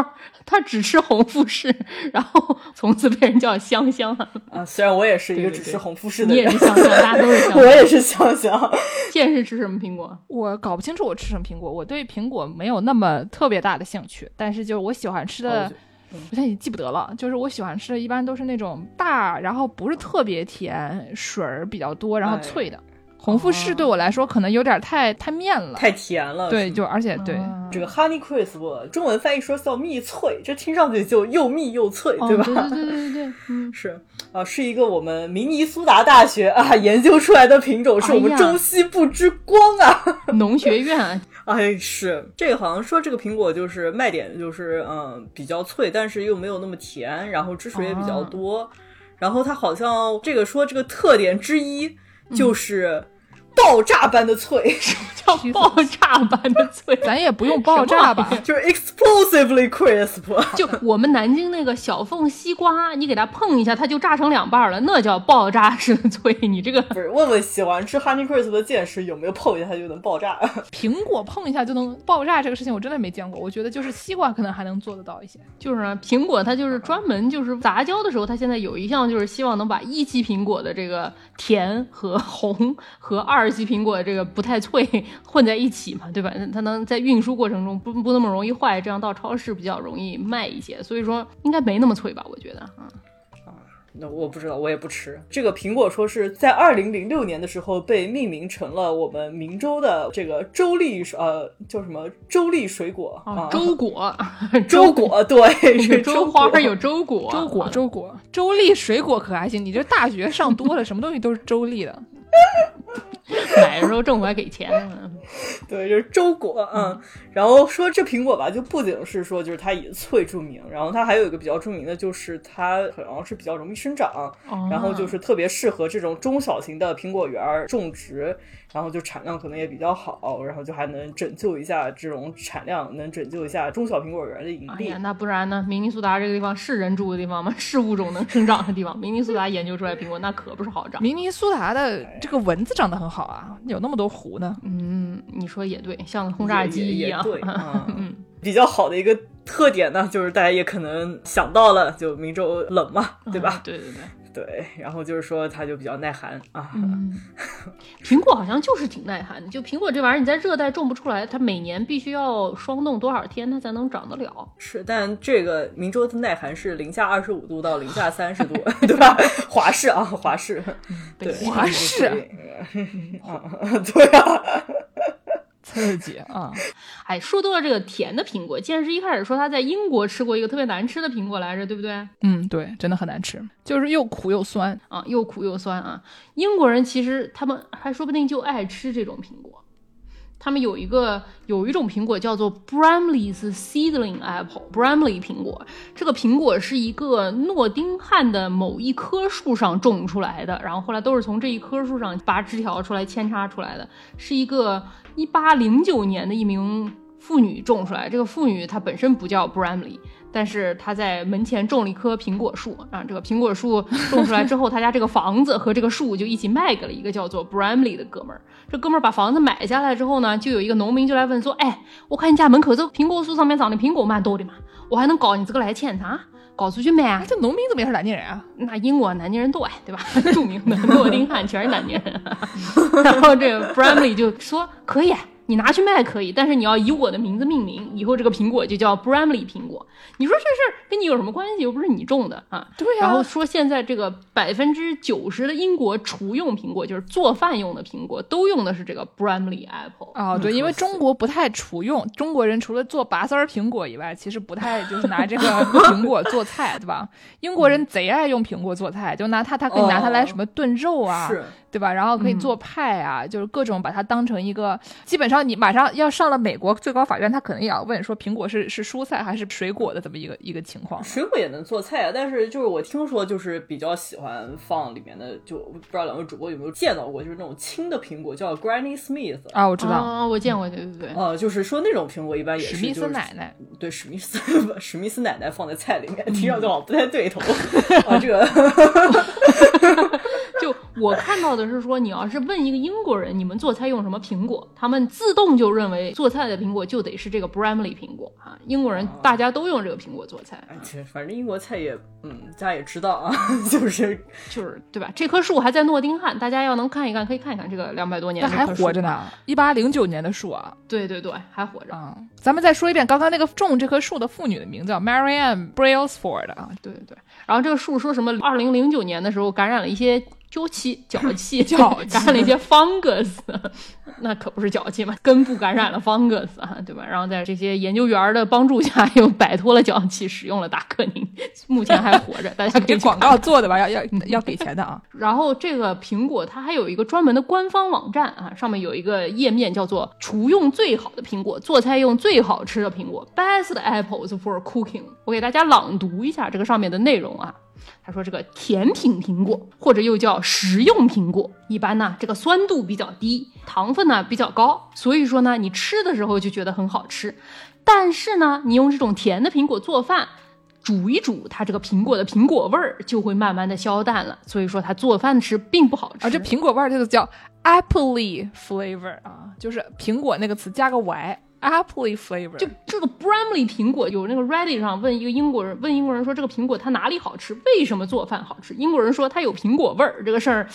它只吃红富士，然后从此被人叫香香了。啊，虽然我也是一个只吃红富士的人，你也是香香，大家都是香。我也是香香。剑是吃什么苹果？我搞不清楚我吃什么苹果。我对苹果没有那么特别大的兴趣，但是就是我喜欢吃的，我现在已经记不得了。就是我喜欢吃的一般都是那种大，然后不是特别甜，水儿比较多，然后脆的。红富士对我来说可能有点太太面了，太甜了。对，就而且对这个 Honey Crisp，中文翻译说叫蜜脆，这听上去就又蜜又脆，对吧？对对对对对，嗯，是啊，是一个我们明尼苏达大学啊研究出来的品种，是我们中西部之光啊，农学院。哎，是。这个好像说这个苹果就是卖点就是嗯比较脆，但是又没有那么甜，然后汁水也比较多，然后它好像这个说这个特点之一就是。爆炸般的脆，什么叫爆炸般的脆？咱也不用爆炸吧，就是 explosively crisp。就我们南京那个小凤西瓜，你给它碰一下，它就炸成两半了，那叫爆炸式的脆。你这个不是问问喜欢吃 honey crisp 的剑士有没有碰一下它就能爆炸？苹果碰一下就能爆炸这个事情我真的没见过。我觉得就是西瓜可能还能做得到一些。就是啊，苹果它就是专门就是杂交的时候，它现在有一项就是希望能把一期苹果的这个甜和红和二。级苹果这个不太脆，混在一起嘛，对吧？它能在运输过程中不不那么容易坏，这样到超市比较容易卖一些，所以说应该没那么脆吧？我觉得啊，那我不知道，我也不吃这个苹果。说是在二零零六年的时候被命名成了我们明州的这个州立呃叫什么州立水果啊？州果，州果对，是州花有州果，州果州果州立水果可还行？你这大学上多了，什么东西都是州立的。买的时候政府还给钱呢。对，就是周果，嗯，然后说这苹果吧，就不仅是说就是它以脆著名，然后它还有一个比较著名的就是它好像是比较容易生长，然后就是特别适合这种中小型的苹果园种植。然后就产量可能也比较好，然后就还能拯救一下这种产量，能拯救一下中小苹果园的盈利。那不然呢？明尼苏达这个地方是人住的地方吗？是物种能生长的地方？明尼苏达研究出来苹果那可不是好长。明尼苏达的这个蚊子长得很好啊，有那么多湖呢。嗯，你说也对，像轰炸机一样。对，嗯，比较好的一个特点呢，就是大家也可能想到了，就明州冷嘛，对吧？对对对。对，然后就是说它就比较耐寒啊。苹果好像就是挺耐寒的，就苹果这玩意儿，你在热带种不出来，它每年必须要霜冻多少天，它才能长得了。是，但这个明州的耐寒是零下二十五度到零下三十度，对吧？华氏啊，华氏，对，华氏，啊，对啊。刺激啊！哎，说多了这个甜的苹果，剑士一开始说他在英国吃过一个特别难吃的苹果来着，对不对？嗯，对，真的很难吃，就是又苦又酸啊，又苦又酸啊！英国人其实他们还说不定就爱吃这种苹果。他们有一个有一种苹果叫做 Bramley's Seedling Apple，Bramley 苹果。这个苹果是一个诺丁汉的某一棵树上种出来的，然后后来都是从这一棵树上拔枝条出来扦插出来的，是一个一八零九年的一名妇女种出来。这个妇女她本身不叫 Bramley。但是她在门前种了一棵苹果树啊，这个苹果树种出来之后，她家这个房子和这个树就一起卖给了一个叫做 Bramley 的哥们儿。这哥们儿把房子买下来之后呢，就有一个农民就来问说：“哎，我看你家门口这苹果树上面长的苹果蛮多的嘛，我还能搞你这个来钱啥？搞出去卖啊？这农民怎么也是南京人啊？那英国南京人多哎，对吧？著名的诺丁汉全是南京人。然后这个 Bramley 就说可以。”你拿去卖可以，但是你要以我的名字命名，以后这个苹果就叫 Bramley 苹果。你说这事儿跟你有什么关系？又不是你种的啊。对呀。然后说现在这个百分之九十的英国厨用苹果，就是做饭用的苹果，都用的是这个 Bramley Apple。哦，对，因为中国不太厨用，中国人除了做拔丝儿苹果以外，其实不太就是拿这个 苹果做菜，对吧？英国人贼爱用苹果做菜，就拿它，它可以拿它来什么炖肉啊。是。对吧？然后可以做派啊，就是各种把它当成一个，基本上你马上要上了美国最高法院，他可能也要问说苹果是是蔬菜还是水果的这么一个一个情况。水果也能做菜啊，但是就是我听说就是比较喜欢放里面的，就不知道两位主播有没有见到过，就是那种青的苹果叫 Granny Smith 啊，我知道，啊，我见过，对对对，呃，就是说那种苹果一般也是史密斯奶奶，对史密斯 史密斯奶奶放在菜里面，听上去好像不太对头 啊，这个。就我看到的是说，你要是问一个英国人，你们做菜用什么苹果，他们自动就认为做菜的苹果就得是这个 Bramley 苹果啊。英国人大家都用这个苹果做菜，其实反正英国菜也，嗯，大家也知道啊，就是就是对吧？这棵树还在诺丁汉，大家要能看一看，可以看一看这个两百多年的还活着呢，一八零九年的树啊，对对对，还活着啊。咱们再说一遍，刚刚那个种这棵树的妇女的名字叫 Marianne Brailsford 啊，对对对。然后这个树说什么？二零零九年的时候感染了一些。脚气，脚气，脚感染了一些 fungus，那可不是脚气嘛，根部感染了 fungus 啊，对吧？然后在这些研究员的帮助下，又摆脱了脚气，使用了达克宁，目前还活着。大家给广告做的吧，要要要给钱的啊。然后这个苹果它还有一个专门的官方网站啊，上面有一个页面叫做“厨用最好的苹果，做菜用最好吃的苹果 ”，Best apples for cooking。我给大家朗读一下这个上面的内容啊。他说：“这个甜品苹果，或者又叫食用苹果，一般呢，这个酸度比较低，糖分呢比较高，所以说呢，你吃的时候就觉得很好吃。但是呢，你用这种甜的苹果做饭，煮一煮，它这个苹果的苹果味儿就会慢慢的消淡了。所以说，它做饭吃并不好吃。啊，这苹果味儿这个叫 apple flavor 啊，就是苹果那个词加个 y。” Apple flavor，就这个 Bramley 苹果，有那个 Reddit 上问一个英国人，问英国人说这个苹果它哪里好吃？为什么做饭好吃？英国人说它有苹果味儿。这个事儿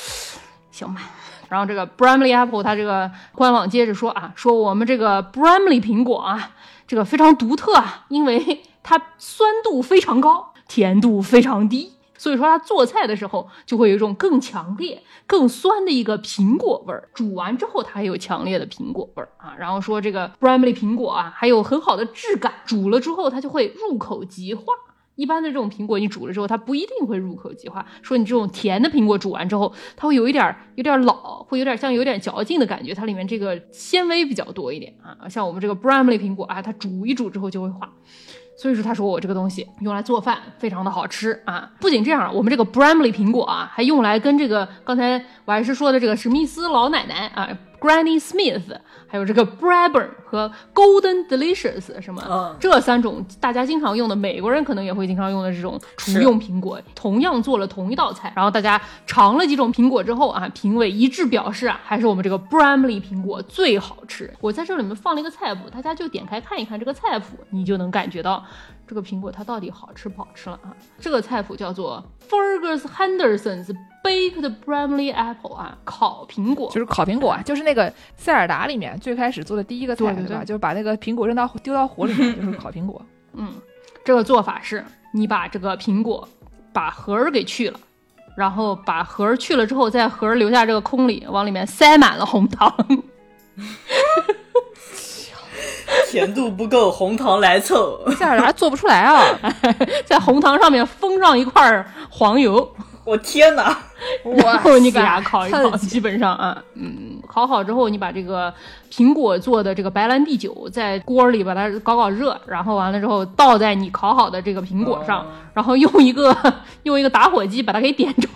行吧。然后这个 Bramley Apple 它这个官网接着说啊，说我们这个 Bramley 苹果啊，这个非常独特啊，因为它酸度非常高，甜度非常低。所以说，它做菜的时候就会有一种更强烈、更酸的一个苹果味儿。煮完之后，它还有强烈的苹果味儿啊。然后说这个 Bramley 苹果啊，还有很好的质感。煮了之后，它就会入口即化。一般的这种苹果，你煮了之后，它不一定会入口即化。说你这种甜的苹果煮完之后，它会有一点有点老，会有点像有点嚼劲的感觉。它里面这个纤维比较多一点啊。像我们这个 Bramley 苹果啊，它煮一煮之后就会化。所以说，他说我这个东西用来做饭非常的好吃啊！不仅这样，我们这个 Bramley 苹果啊，还用来跟这个刚才我还是说的这个史密斯老奶奶啊。Granny Smith，还有这个 Braber 和 Golden Delicious 什么，这三种大家经常用的，美国人可能也会经常用的这种厨用苹果，同样做了同一道菜，然后大家尝了几种苹果之后啊，评委一致表示啊，还是我们这个 Bramley 苹果最好吃。我在这里面放了一个菜谱，大家就点开看一看这个菜谱，你就能感觉到这个苹果它到底好吃不好吃了啊。这个菜谱叫做 Fergus Henderson's。Baked Bramley apple 啊，烤苹果就是烤苹果啊，就是那个塞尔达里面最开始做的第一个菜，对吧？就是把那个苹果扔到丢到火里面，就是烤苹果。嗯，这个做法是，你把这个苹果把核儿给去了，然后把核儿去了之后，在核儿留下这个空里，往里面塞满了红糖。甜度不够，红糖来凑，塞尔达做不出来啊！在红糖上面封上一块黄油。我天哪！然后你给它烤一烤，基本上啊，嗯，烤好之后，你把这个苹果做的这个白兰地酒在锅里把它搞搞热，然后完了之后倒在你烤好的这个苹果上，然后用一个用一个打火机把它给点着，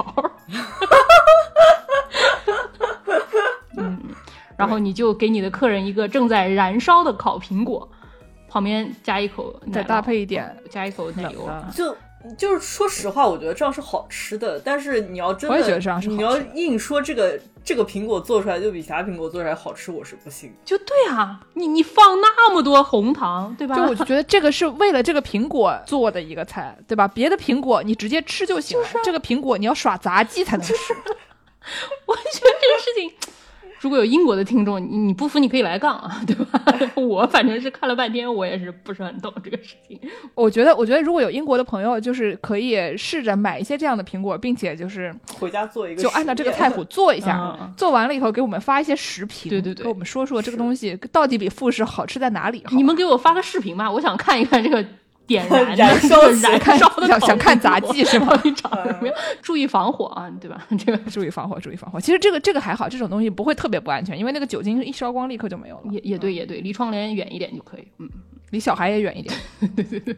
嗯，然后你就给你的客人一个正在燃烧的烤苹果，旁边加一口，再搭配一点，加一口奶油，就。就是说实话，我觉得这样是好吃的。但是你要真的，我也觉得这样是你要硬说这个这个苹果做出来就比其他苹果做出来好吃，我是不信。就对啊，你你放那么多红糖，对吧？就我就觉得这个是为了这个苹果做的一个菜，对吧？别的苹果你直接吃就行了，这个苹果你要耍杂技才能吃。我。如果有英国的听众，你你不服你可以来杠啊，对吧？我反正是看了半天，我也是不是很懂这个事情。我觉得，我觉得如果有英国的朋友，就是可以试着买一些这样的苹果，并且就是回家做一个，就按照这个菜谱做一下，做完了以后给我们发一些食评，对对对，给我们说说这个东西到底比富士好吃在哪里。你们给我发个视频吧，我想看一看这个点 燃燃烧燃烧的想想看杂技是吗？注意防火啊，对吧？这个注意防火，注意防火。其实这个这个还好，这种东西不会特别不安全，因为那个酒精一烧光立刻就没有了。也也对，也对，离窗帘远一点就可以。嗯，离小孩也远一点。对对对，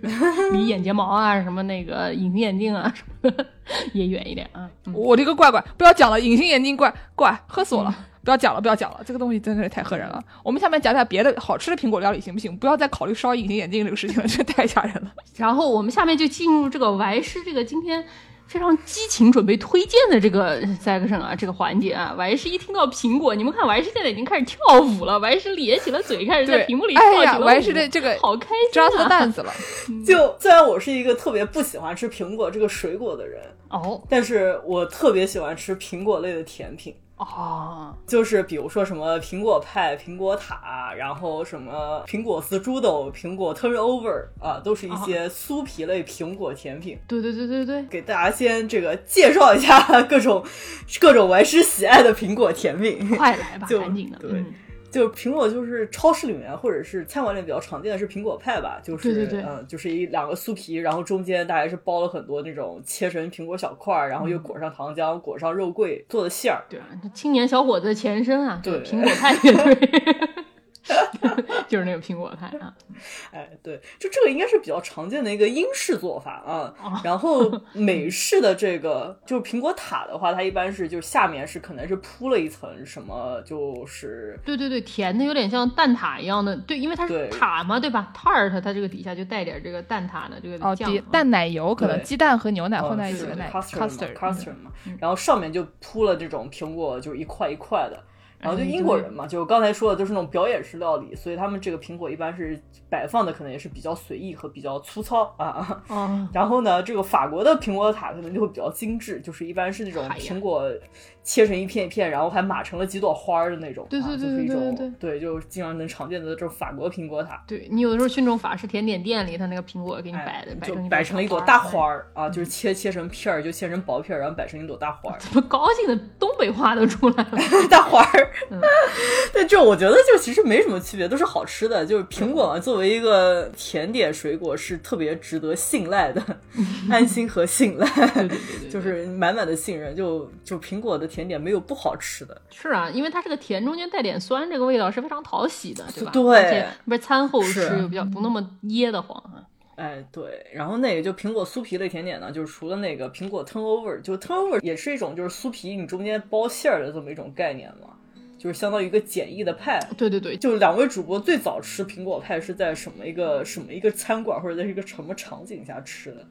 离眼睫毛啊，什么那个隐形眼镜啊，什么的也远一点啊。我这个怪怪，不要讲了，隐形眼镜怪怪，喝死我了。不要讲了，不要讲了，这个东西真的是太吓人了。我们下面讲讲别的好吃的苹果料理行不行？不要再考虑烧隐形眼镜这个事情了，这太吓人了。然后我们下面就进入这个歪师这个今天非常激情准备推荐的这个 section 啊，这个环节啊。歪师一听到苹果，你们看歪师现在已经开始跳舞了，歪师咧起了嘴，开始在屏幕里跳起了舞。歪师的这个好开心啊，抓蛋子了。就虽然我是一个特别不喜欢吃苹果这个水果的人哦，但是我特别喜欢吃苹果类的甜品。哦，就是比如说什么苹果派、苹果塔，然后什么苹果丝猪豆、苹果 turnover 啊，都是一些酥皮类苹果甜品。对对对对对，给大家先这个介绍一下 各种各种玩师喜爱的苹果甜品。快来吧，赶紧的。对。就苹果，就是超市里面或者是餐馆里比较常见的是苹果派吧，就是对对对，嗯，就是一两个酥皮，然后中间大概是包了很多那种切成苹果小块儿，然后又裹上糖浆，裹上肉桂做的馅儿。对啊，青年小伙子的前身啊，对，苹果派乐队。就是那个苹果派啊，哎，对，就这个应该是比较常见的一个英式做法啊。然后 美式的这个就是苹果塔的话，它一般是就下面是可能是铺了一层什么，就是对对对，甜的有点像蛋挞一样的，对，因为它是塔嘛，对吧？tart 它这个底下就带点这个蛋挞的这个哦，蛋奶油，可能鸡蛋和牛奶混在一起的奶 custard 嘛，然后上面就铺了这种苹果，就是一块一块的。然后就英国人嘛，就刚才说的都是那种表演式料理，所以他们这个苹果一般是摆放的可能也是比较随意和比较粗糙啊。然后呢，这个法国的苹果塔可能就会比较精致，就是一般是那种苹果。切成一片一片，然后还码成了几朵花儿的那种，对对对对对对，对，就经常能常见的这种法国苹果塔。对你有的时候去那种法式甜点店里，他那个苹果给你摆的，就摆成了一朵大花儿啊，就是切切成片儿，就切成薄片儿，然后摆成一朵大花儿。怎么高兴的东北话都出来了？大花儿。但这我觉得就其实没什么区别，都是好吃的。就是苹果嘛，作为一个甜点水果，是特别值得信赖的，安心和信赖，就是满满的信任。就就苹果的甜点没有不好。吃的是啊，因为它这个甜中间带点酸，这个味道是非常讨喜的，对吧？对，而且不是餐后吃又比较不那么噎得慌啊。哎，对，然后那个就苹果酥皮类甜点呢，就是除了那个苹果 turnover，就 turnover 也是一种就是酥皮你中间包馅儿的这么一种概念嘛，就是相当于一个简易的派。对对对，就两位主播最早吃苹果派是在什么一个什么一个餐馆或者在一个什么场景下吃的？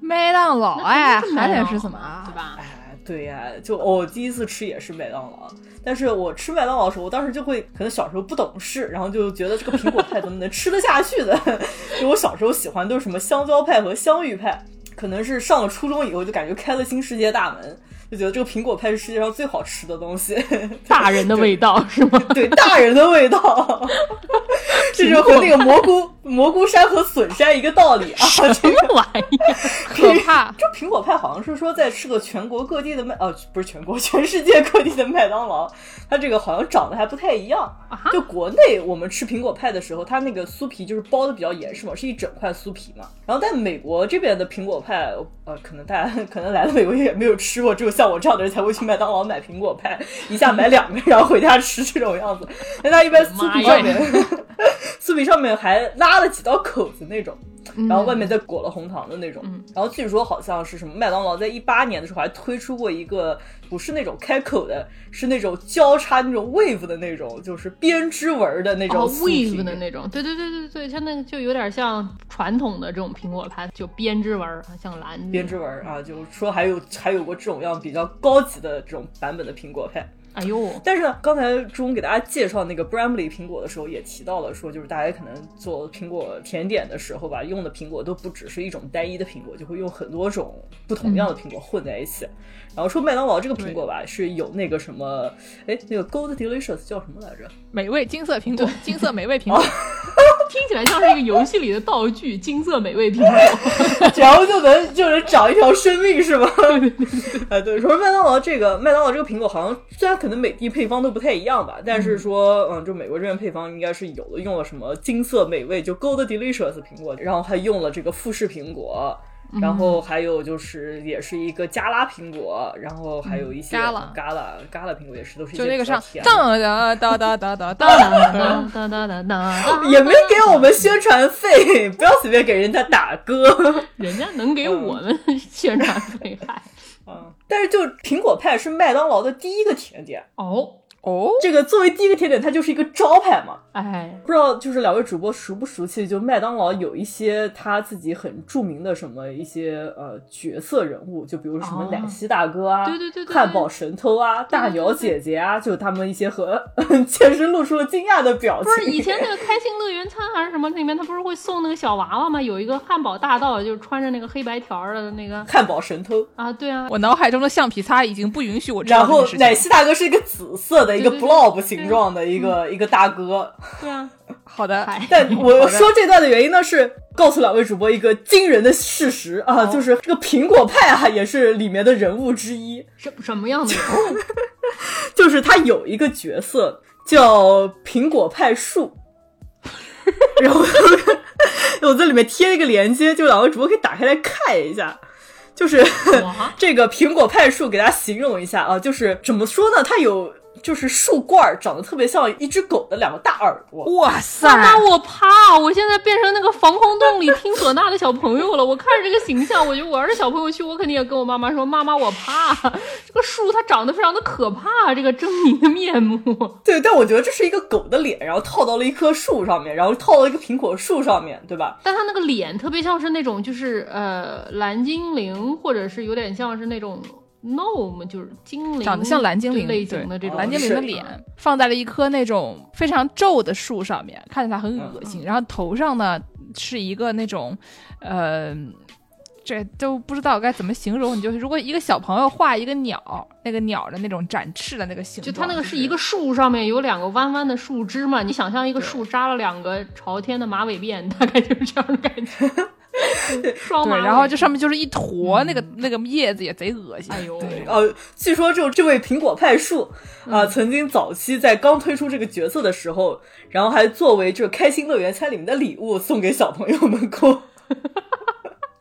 麦当劳哎，还得是什么啊？对吧？哎对呀，就我第一次吃也是麦当劳，但是我吃麦当劳的时候，我当时就会可能小时候不懂事，然后就觉得这个苹果派怎么能吃得下去的？就我小时候喜欢都是什么香蕉派和香芋派，可能是上了初中以后就感觉开了新世界大门。就觉得这个苹果派是世界上最好吃的东西，大人的味道是吗？对，大人的味道，这就和那个蘑菇蘑菇山和笋山一个道理啊！什么玩意儿？可怕！这苹果派好像是说在吃个全国各地的麦，呃，不是全国，全世界各地的麦当劳，它这个好像长得还不太一样。就国内我们吃苹果派的时候，它那个酥皮就是包的比较严实嘛，是一整块酥皮嘛。然后在美国这边的苹果派，呃，可能大家可能来了美国也没有吃过，只有。像我这样的人才会去麦当劳买苹果派，一下买两个，然后回家吃这种样子。那他一般酥皮上面，酥皮上面还拉了几道口子那种。然后外面再裹了红糖的那种，然后据说好像是什么麦当劳在一八年的时候还推出过一个不是那种开口的，是那种交叉那种 wave 的那种，就是编织纹的那种哦 wave 的那种，对对对对对，它那个就有点像传统的这种苹果派，就编织纹，像蓝编织纹啊，就说还有还有过这种样比较高级的这种版本的苹果派。哎呦！但是刚才中给大家介绍那个 Bramley 苹果的时候，也提到了说，就是大家可能做苹果甜点的时候吧，用的苹果都不只是一种单一的苹果，就会用很多种不同样的苹果混在一起。然后说麦当劳这个苹果吧，是有那个什么，哎，那个 Gold Delicious 叫什么来着？美味金色苹果，金色美味苹果。听起来像是一个游戏里的道具，金色美味苹果，然后就能就能长一条生命是吗？哎，对，说麦当劳这个麦当劳这个苹果好像虽然可能美的配方都不太一样吧，但是说嗯，就美国这边配方应该是有的，用了什么金色美味就 Gold Delicious 苹果，然后还用了这个富士苹果。然后还有就是也是一个加拉苹果，然后还有一些嘎啦嘎啦嘎啦苹果也是都是一就那个上甜哒哒哒哒哒哒哒，哒哒哒哒哒，也没给我们宣传费，不要随便给人家打歌。人家能给我们宣传费还嗯，但是就苹果派是麦当劳的第一个甜点哦。哦，这个作为第一个甜点，它就是一个招牌嘛。哎，不知道就是两位主播熟不熟悉？就麦当劳有一些他自己很著名的什么一些呃角色人物，就比如什么奶昔大哥啊，对对对对汉堡神偷啊，大鸟姐姐啊，就他们一些和 确实露出了惊讶的表情。不是以前那个开心乐园餐还是什么里面，他不是会送那个小娃娃吗？有一个汉堡大盗，就是穿着那个黑白条儿的那个汉堡神偷。啊，对啊，我脑海中的橡皮擦已经不允许我知道然后 奶昔大哥是一个紫色的一个 blob 形状的一个一个大哥。对啊，好的，嗨，但 我说这段的原因呢，是告诉两位主播一个惊人的事实啊，就是这个苹果派啊，也是里面的人物之一。什什么样的人？就是他有一个角色叫苹果派树，然后我在里面贴了一个链接，就两位主播可以打开来看一下。就是这个苹果派树，给大家形容一下啊，就是怎么说呢？它有就是树冠儿长得特别像一只狗的两个大耳朵，哇塞，妈妈，我怕！我现在变成那个防空洞里听唢呐的小朋友了。我看着这个形象，我觉得我要是小朋友去，我肯定也跟我妈妈说：“妈妈，我怕这个树，它长得非常的可怕，这个狰狞的面目。对，但我觉得这是一个狗的脸，然后套到了一棵树上面，然后套到一个苹果树上面，对吧？但它那个脸特别像是那种，就是呃蓝精灵，或者是有点像是那种 gnome，就是精灵，长得像蓝精灵类型的这种蓝精灵的脸放在了一棵那种非常皱的树上面，看起来很恶心。然后头上呢是一个那种，呃，这都不知道该怎么形容。你就是如果一个小朋友画一个鸟，那个鸟的那种展翅的那个形状就，它那个是一个树上面有两个弯弯的树枝嘛，你想象一个树扎了两个朝天的马尾辫，大概就是这样的感觉。双马然后这上面就是一坨那个那个叶子也贼恶心。哎呦，呃，据说就这位苹果派树啊、曾经早期在刚推出这个角色的时候，然后还作为就是开心乐园餐里面的礼物送给小朋友们过。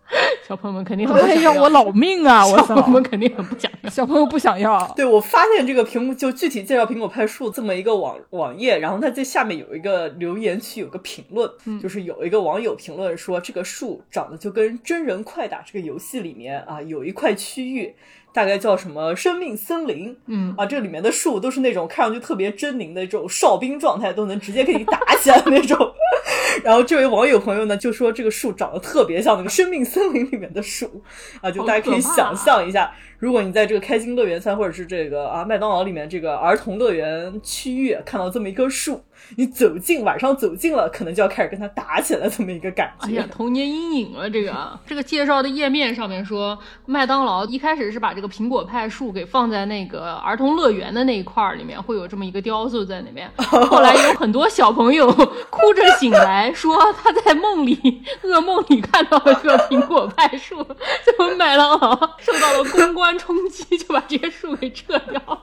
小朋友们肯定很不哎呀，想要，我老命啊！我操小朋友，们肯定很不想要。小朋友不想要。对我发现这个屏幕就具体介绍苹果派树这么一个网网页，然后它这下面有一个留言区，有个评论，就是有一个网友评论说这个树长得就跟真人快打这个游戏里面啊有一块区域。大概叫什么生命森林，嗯啊，这里面的树都是那种看上去特别狰狞的这种哨兵状态，都能直接给你打起来的那种。然后这位网友朋友呢就说这个树长得特别像那个生命森林里面的树，啊，就大家可以想象一下，如果你在这个开心乐园餐或者是这个啊麦当劳里面这个儿童乐园区域看到这么一棵树，你走近晚上走近了，可能就要开始跟他打起来这么一个感觉。哎呀，童年阴影了这个。这个介绍的页面上面说，麦当劳一开始是把这个苹果派树给放在那个儿童乐园的那一块儿里面，会有这么一个雕塑在那边。后来有很多小朋友哭着醒来，说他在梦里、噩梦里看到了这个苹果派树，最后麦当劳受到了公关冲击，就把这些树给撤掉了。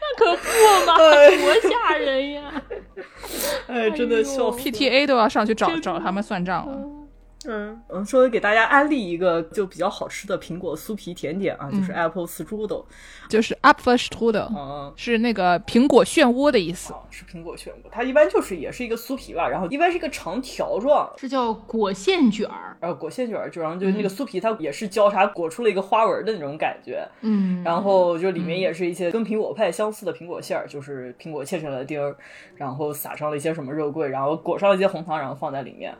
那可不嘛，哎多吓人呀！哎，真的笑死了。PTA 都要上去找找他们算账了。嗯。嗯，稍微给大家安利一个就比较好吃的苹果酥皮甜点啊，就是 Apple Strudel 就是 apple strudel，嗯。是那个苹果漩涡的意思。啊，是苹果漩涡，它一般就是也是一个酥皮吧，然后一般是一个长条状，是叫果馅卷儿。然后裹馅卷儿，就然后就那个酥皮它也是交叉裹出了一个花纹的那种感觉，嗯，然后就里面也是一些跟苹果派相似的苹果馅儿，就是苹果切成了丁儿，然后撒上了一些什么肉桂，然后裹上了一些红糖，然后放在里面。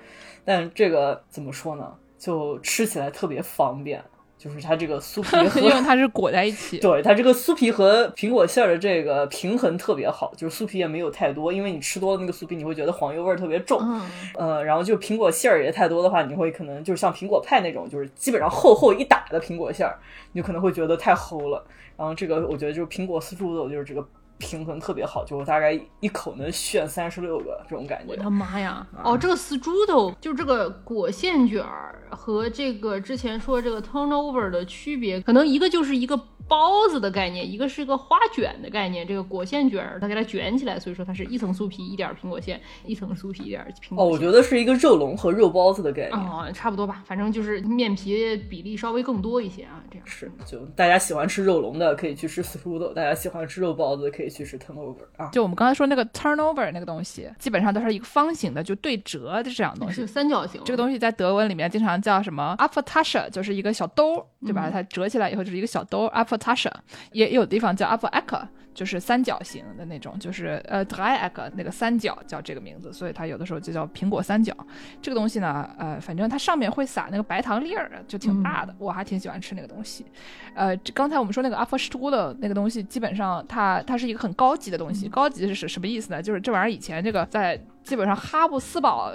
但这个怎么说呢？就吃起来特别方便，就是它这个酥皮和 因为它是裹在一起。对它这个酥皮和苹果馅儿的这个平衡特别好，就是酥皮也没有太多，因为你吃多了那个酥皮，你会觉得黄油味儿特别重。嗯，呃，然后就苹果馅儿也太多的话，你会可能就是像苹果派那种，就是基本上厚厚一打的苹果馅儿，你就可能会觉得太齁了。然后这个我觉得就是苹果丝猪肉，就是这个平衡特别好，就我大概一口能炫三十六个这种感觉。我的妈呀！哦，这个 strudel 就这个果馅卷儿和这个之前说这个 turnover 的区别，可能一个就是一个。包子的概念，一个是个花卷的概念。这个果馅卷儿，它给它卷起来，所以说它是一层酥皮一点苹果馅，一层酥皮一点苹果。哦，我觉得是一个肉龙和肉包子的概念。哦，差不多吧，反正就是面皮比例稍微更多一些啊，这样是。就大家喜欢吃肉龙的可以去吃 strudel，大家喜欢吃肉包子可以去吃 turnover 啊。就我们刚才说那个 turnover 那个东西，基本上都是一个方形的，就对折的这样东西，是三角形。这个东西在德文里面经常叫什么 apfeltasche，就是一个小兜，对吧？它折起来以后就是一个小兜 apfeltasche。也有地方叫 Apple Echo，就是三角形的那种，就是呃 Dry Echo 那个三角叫这个名字，所以它有的时候就叫苹果三角。这个东西呢，呃，反正它上面会撒那个白糖粒儿，就挺大的，我还挺喜欢吃那个东西。呃，刚才我们说那个 Apple Strudel 的那个东西，基本上它它是一个很高级的东西。高级是什什么意思呢？就是这玩意儿以前这个在。基本上哈布斯堡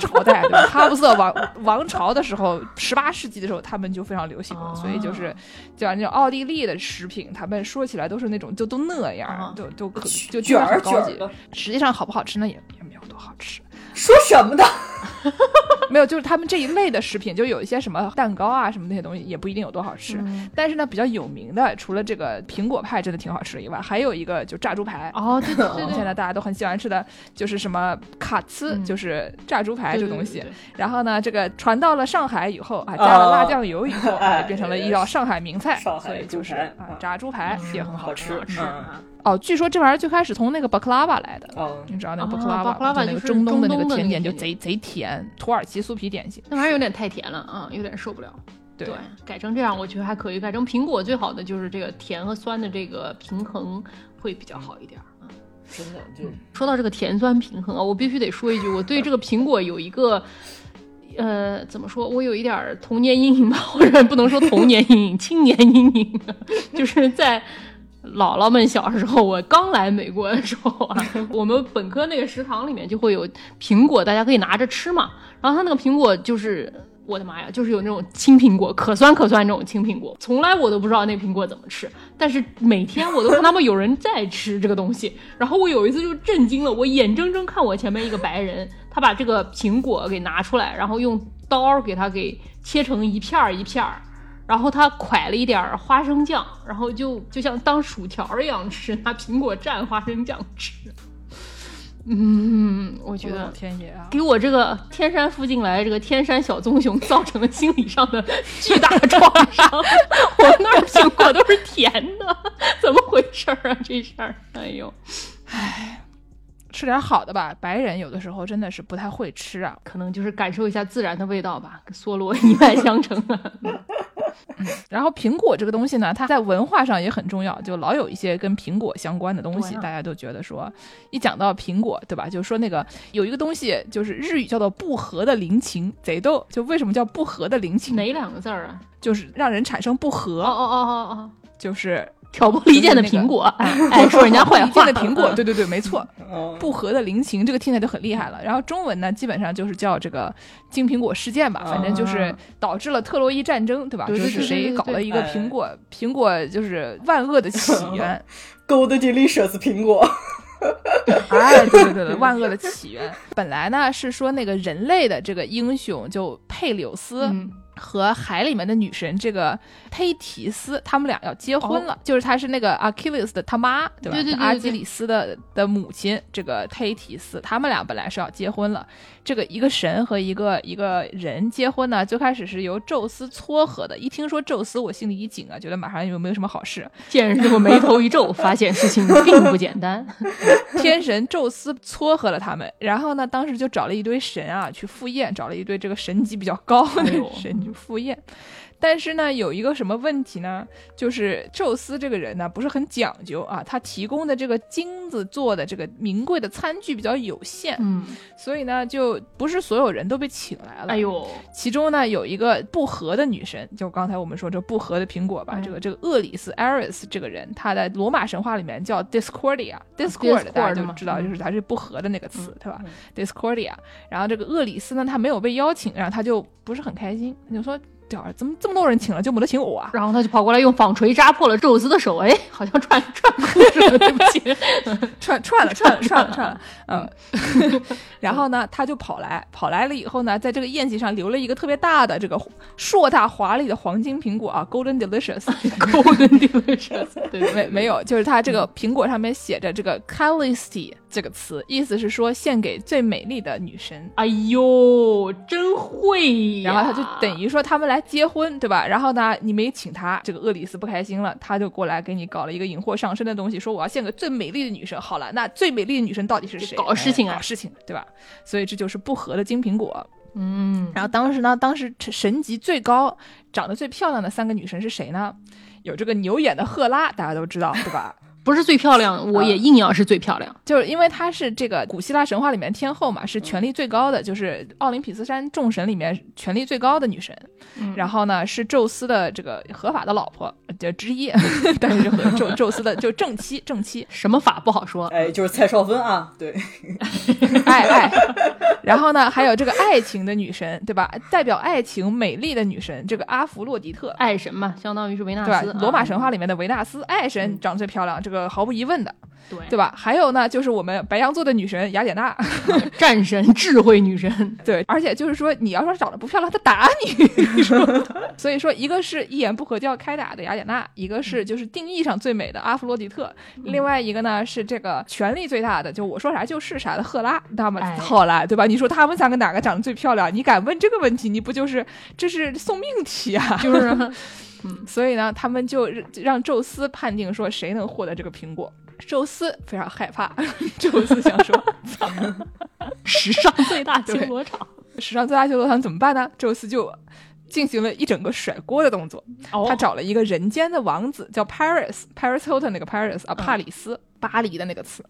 朝代，对吧？哈布斯王王朝的时候，十八世纪的时候，他们就非常流行了。所以就是，就像那种奥地利的食品，他们说起来都是那种就都那样，就就可就卷儿高级。实际上好不好吃呢？也也没有多好吃。说什么呢？没有，就是他们这一类的食品，就有一些什么蛋糕啊，什么那些东西，也不一定有多好吃。但是呢，比较有名的，除了这个苹果派真的挺好吃的以外，还有一个就炸猪排。哦，对对 对，现在大家都很喜欢吃的，就是什么卡兹，就是炸猪排这东西。然后呢，这个传到了上海以后啊，加了辣酱油以后，啊变成了一道上海名菜。所以就是啊，炸猪排也很好吃。哦，据说这玩意儿最开始从那个巴克拉瓦来的，哦你知道那个巴克拉瓦，就那个中东的那个甜点，就贼贼甜，土耳其酥皮点心。那玩意儿有点太甜了啊，有点受不了。对，改成这样我觉得还可以。改成苹果最好的就是这个甜和酸的这个平衡会比较好一点。嗯，真的就说到这个甜酸平衡啊，我必须得说一句，我对这个苹果有一个，呃，怎么说？我有一点童年阴影吧，或者不能说童年阴影，青年阴影，就是在。姥姥们小时候，我刚来美国的时候啊，我们本科那个食堂里面就会有苹果，大家可以拿着吃嘛。然后他那个苹果。就是，我的妈呀，就是有那种青苹果，可酸可酸那种青苹果。从来我都不知道那苹果怎么吃，但是每天我都看他们有人在吃。这个东西。然后我有一次就震惊了，我眼睁睁看我前面一个白人，他把这个苹果给拿出来，然后用刀给它给切成一片儿一片儿。然后他蒯了一点花生酱，然后就就像当薯条一样吃，拿苹果蘸花生酱吃。嗯，我觉得天爷啊，给我这个天山附近来这个天山小棕熊造成了心理上的巨大创伤。我那儿苹果都是甜的，怎么回事啊？这事儿，哎呦，唉。吃点好的吧，白人有的时候真的是不太会吃啊，可能就是感受一下自然的味道吧，跟梭罗一脉相承啊。然后苹果这个东西呢，它在文化上也很重要，就老有一些跟苹果相关的东西，大家都觉得说，一讲到苹果，对吧？就说那个有一个东西，就是日语叫做不和的灵情，贼逗。就为什么叫不和的灵情？哪两个字儿啊？就是让人产生不和。哦哦哦哦哦，就是。挑拨离间的苹果，哎，说人家坏话 的苹果，对对对，没错，不和的灵情，这个听起来就很厉害了。然后中文呢，基本上就是叫这个金苹果事件吧，反正就是导致了特洛伊战争，对吧？就是谁搞了一个苹果，苹果就是万恶的起源，Gold Delicious 苹果，哎，对对对对，万恶的起源。本来呢是说那个人类的这个英雄就佩柳斯。和海里面的女神这个忒提斯，他们俩要结婚了，就是他是那个阿基里斯的他妈，对吧？阿基里斯的的母亲，这个忒提斯，他们俩本来是要结婚了。这个一个神和一个一个人结婚呢，最开始是由宙斯撮合的。一听说宙斯，我心里一紧啊，觉得马上有没有什么好事。见人之后眉头一皱，发现事情并不简单。天神宙斯撮合了他们，然后呢，当时就找了一堆神啊去赴宴，找了一堆这个神级比较高的神去赴宴。但是呢，有一个什么问题呢？就是宙斯这个人呢，不是很讲究啊。他提供的这个金子做的这个名贵的餐具比较有限，嗯，所以呢，就不是所有人都被请来了。哎呦，其中呢，有一个不和的女神，就刚才我们说这不和的苹果吧，这个这个厄里斯 （Ares） 这个人，他在罗马神话里面叫 Discordia，Discord 大家就知道，就是他是不和的那个词，对吧？Discordia。然后这个厄里斯呢，他没有被邀请，然后他就不是很开心，就说。怎么这么多人请了就没得请我啊？然后他就跑过来用纺锤扎破了宙斯的手，哎，好像串串裤子了，对不起，串串了串了串了串了，嗯，然后呢，他就跑来跑来了以后呢，在这个宴席上留了一个特别大的这个硕大华丽的黄金苹果啊，Golden Delicious，Golden Delicious，对，没没有，就是他这个苹果上面写着这个 Calisty 这个词，意思是说献给最美丽的女神。哎呦，真会！然后他就等于说他们来结婚，对吧？然后呢，你没请他，这个厄里斯不开心了，他就过来给你搞了一个引祸上身的东西，说我要献给最美丽的女神。好了，那最美丽的女神到底是谁？搞事情啊，搞事情，对吧？所以这就是不和的金苹果。嗯，然后当时呢，当时神级最高、长得最漂亮的三个女神是谁呢？有这个牛眼的赫拉，大家都知道，对吧？不是最漂亮，我也硬要是最漂亮，就是因为她是这个古希腊神话里面天后嘛，是权力最高的，就是奥林匹斯山众神里面权力最高的女神。然后呢，是宙斯的这个合法的老婆就之一，但是和宙宙斯的就正妻，正妻。什么法不好说，哎，就是蔡少芬啊，对，爱爱。然后呢，还有这个爱情的女神，对吧？代表爱情美丽的女神，这个阿弗洛狄特，爱神嘛，相当于是维纳斯，罗马神话里面的维纳斯，爱神长最漂亮，这个毫无疑问的。对对吧？还有呢，就是我们白羊座的女神雅典娜，战神、智慧女神。对，而且就是说，你要说长得不漂亮，她打你。所以说，一个是一言不合就要开打的雅典娜，一个是就是定义上最美的阿弗洛狄特，另外一个呢是这个权力最大的，就我说啥就是啥的赫拉。那么赫拉，对吧？你说他们三个哪个长得最漂亮？你敢问这个问题，你不就是这是送命题啊？就是，嗯，所以呢，他们就让宙斯判定说谁能获得这个苹果。宙斯非常害怕，宙斯想说：“史上最大修罗场，史上最大修罗场怎么办呢？”宙斯就进行了一整个甩锅的动作。他找了一个人间的王子，叫 Paris，Paris Hilton 那个 Paris 啊，帕里斯，巴黎的那个词，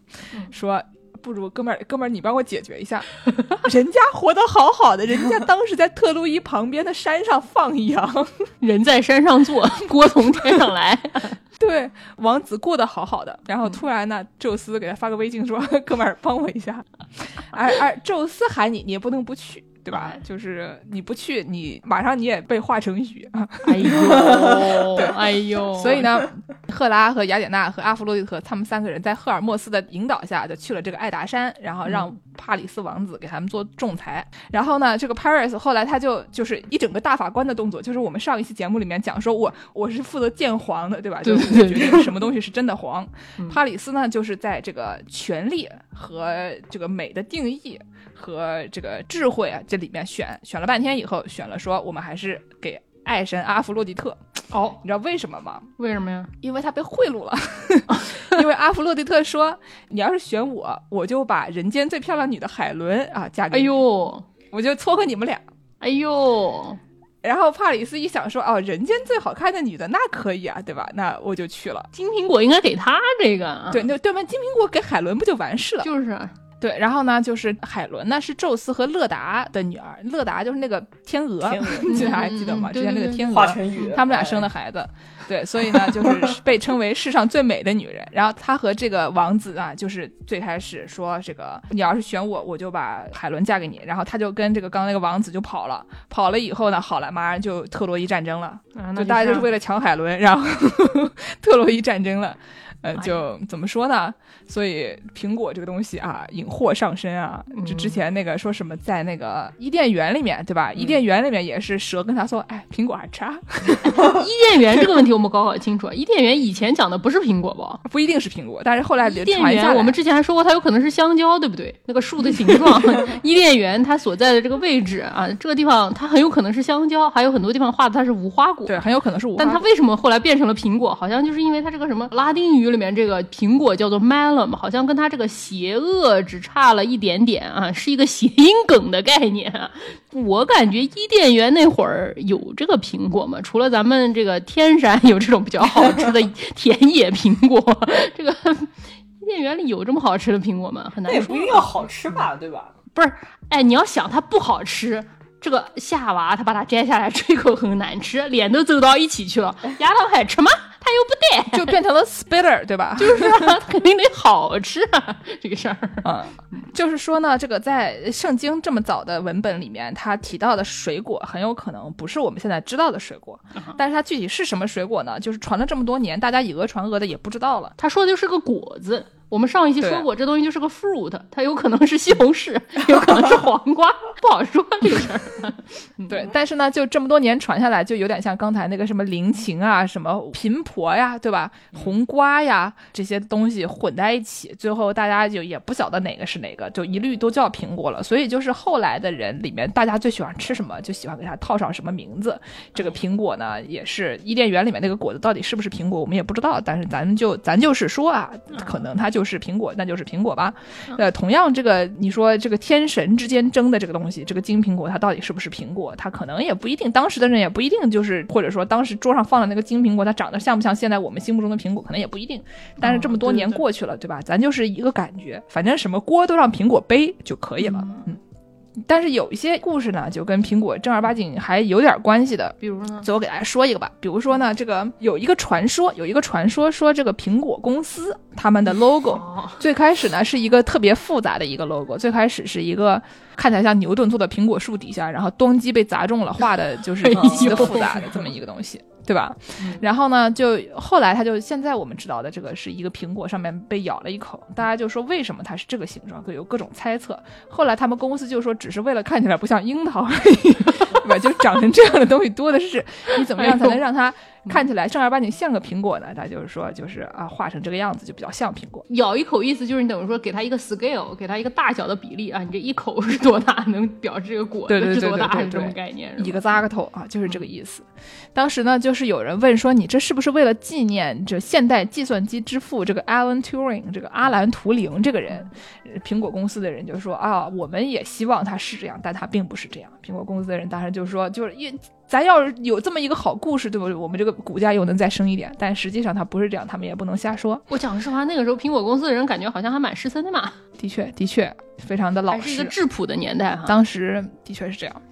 说。不如哥们儿，哥们儿，你帮我解决一下。人家活得好好的，人家当时在特洛伊旁边的山上放羊，人在山上坐，锅从天上来。对，王子过得好好的，然后突然呢，宙斯给他发个微信说：“哥们儿，帮我一下。”而而宙斯喊你，你也不能不去。对吧？就是你不去，你马上你也被化成雨啊！哎呦，对，哎呦，所以呢，赫拉和雅典娜和阿弗洛狄特他们三个人在赫尔墨斯的引导下，就去了这个爱达山，然后让帕里斯王子给他们做仲裁。然后呢，这个 Paris 后来他就就是一整个大法官的动作，就是我们上一期节目里面讲说，我我是负责鉴黄的，对吧？就是决定什么东西是真的黄。帕里斯呢，就是在这个权力和这个美的定义。和这个智慧啊，这里面选选了半天以后，选了说我们还是给爱神阿弗洛狄特。哦，你知道为什么吗？为什么呀？因为他被贿赂了。因为阿弗洛狄特说，你要是选我，我就把人间最漂亮女的海伦啊嫁给你。哎呦，我就撮合你们俩。哎呦，然后帕里斯一想说，哦，人间最好看的女的那可以啊，对吧？那我就去了。金苹果应该给他这个。对，那对面？金苹果给海伦不就完事了？就是。对，然后呢，就是海伦呢是宙斯和勒达的女儿，勒达就是那个天鹅，记得 还记得吗？之前那个天鹅，他们俩生的孩子。对，所以呢，就是 被称为世上最美的女人。然后她和这个王子啊，就是最开始说这个，你要是选我，我就把海伦嫁给你。然后他就跟这个刚那个王子就跑了，跑了以后呢，好了，马上就特洛伊战争了，就大家就是为了抢海伦，然后 特洛伊战争了。呃，就怎么说呢？所以苹果这个东西啊，引祸上身啊。就之前那个说什么，在那个伊甸园里面，对吧？伊甸园里面也是蛇跟他说：“哎，苹果还差。”伊甸园这个问题我们搞搞清楚。伊甸园以前讲的不是苹果吧？不一定是苹果，但是后来伊甸园我们之前还说过，它有可能是香蕉，对不对？那个树的形状，伊甸园它所在的这个位置啊，这个地方它很有可能是香蕉，还有很多地方画的它是无花果，对，很有可能是无花。但它为什么后来变成了苹果？好像就是因为它这个什么拉丁语。里面这个苹果叫做 melon，好像跟它这个邪恶只差了一点点啊，是一个谐音梗的概念啊。我感觉伊甸园那会儿有这个苹果吗？除了咱们这个天山有这种比较好吃的田 野苹果，这个伊甸园里有这么好吃的苹果吗？很难说。也不一定要好吃吧，对吧？不是，哎，你要想它不好吃，这个夏娃她把它摘下来，这口很难吃，脸都皱到一起去了，丫头还吃吗？他又不带，就变成了 spitter，对吧？就是啊，肯定得好吃啊，这个事儿。嗯，就是说呢，这个在圣经这么早的文本里面，它提到的水果很有可能不是我们现在知道的水果，但是它具体是什么水果呢？就是传了这么多年，大家以讹传讹的也不知道了。他说的就是个果子。我们上一期说过，这东西就是个 fruit，它有可能是西红柿，有可能是黄瓜，不好说这个事儿。对，但是呢，就这么多年传下来，就有点像刚才那个什么灵芹啊、什么苹婆呀，对吧？红瓜呀这些东西混在一起，最后大家就也不晓得哪个是哪个，就一律都叫苹果了。所以就是后来的人里面，大家最喜欢吃什么，就喜欢给它套上什么名字。这个苹果呢，也是伊甸园里面那个果子到底是不是苹果，我们也不知道。但是咱就咱就是说啊，可能它就。就是苹果，那就是苹果吧。呃，同样，这个你说这个天神之间争的这个东西，这个金苹果它到底是不是苹果？它可能也不一定，当时的人也不一定就是，或者说当时桌上放的那个金苹果，它长得像不像现在我们心目中的苹果，可能也不一定。但是这么多年过去了，对吧？咱就是一个感觉，反正什么锅都让苹果背就可以了。嗯。但是有一些故事呢，就跟苹果正儿八经还有点关系的。比如呢，最后给大家说一个吧。比如说呢，这个有一个传说，有一个传说说这个苹果公司他们的 logo 最开始呢是一个特别复杂的一个 logo，最开始是一个看起来像牛顿坐的苹果树底下，然后咚叽被砸中了，画的就是 极其的复杂的这么一个东西。对吧？然后呢，就后来他就现在我们知道的这个是一个苹果上面被咬了一口，大家就说为什么它是这个形状，有各种猜测。后来他们公司就说只是为了看起来不像樱桃而已，对吧？就长成这样的东西多的是，你怎么样才能让它？看起来正儿八经像个苹果呢，他就是说，就是啊，画成这个样子就比较像苹果。咬一口意思就是你等于说给它一个 scale，给它一个大小的比例啊，你这一口是多大，能表示这个果子是多大，是这种概念。一个扎个头啊，就是这个意思。当时呢，就是有人问说，你这是不是为了纪念这现代计算机之父这个 Alan Turing 这个阿兰图灵这个人？苹果公司的人就说啊，我们也希望他是这样，但他并不是这样。苹果公司的人当时就说，就是因。咱要是有这么一个好故事，对不对？我们这个股价又能再升一点。但实际上它不是这样，他们也不能瞎说。我讲实话，那个时候苹果公司的人感觉好像还蛮失森的嘛。的确，的确，非常的老实。是一个质朴的年代哈。当时的确是这样。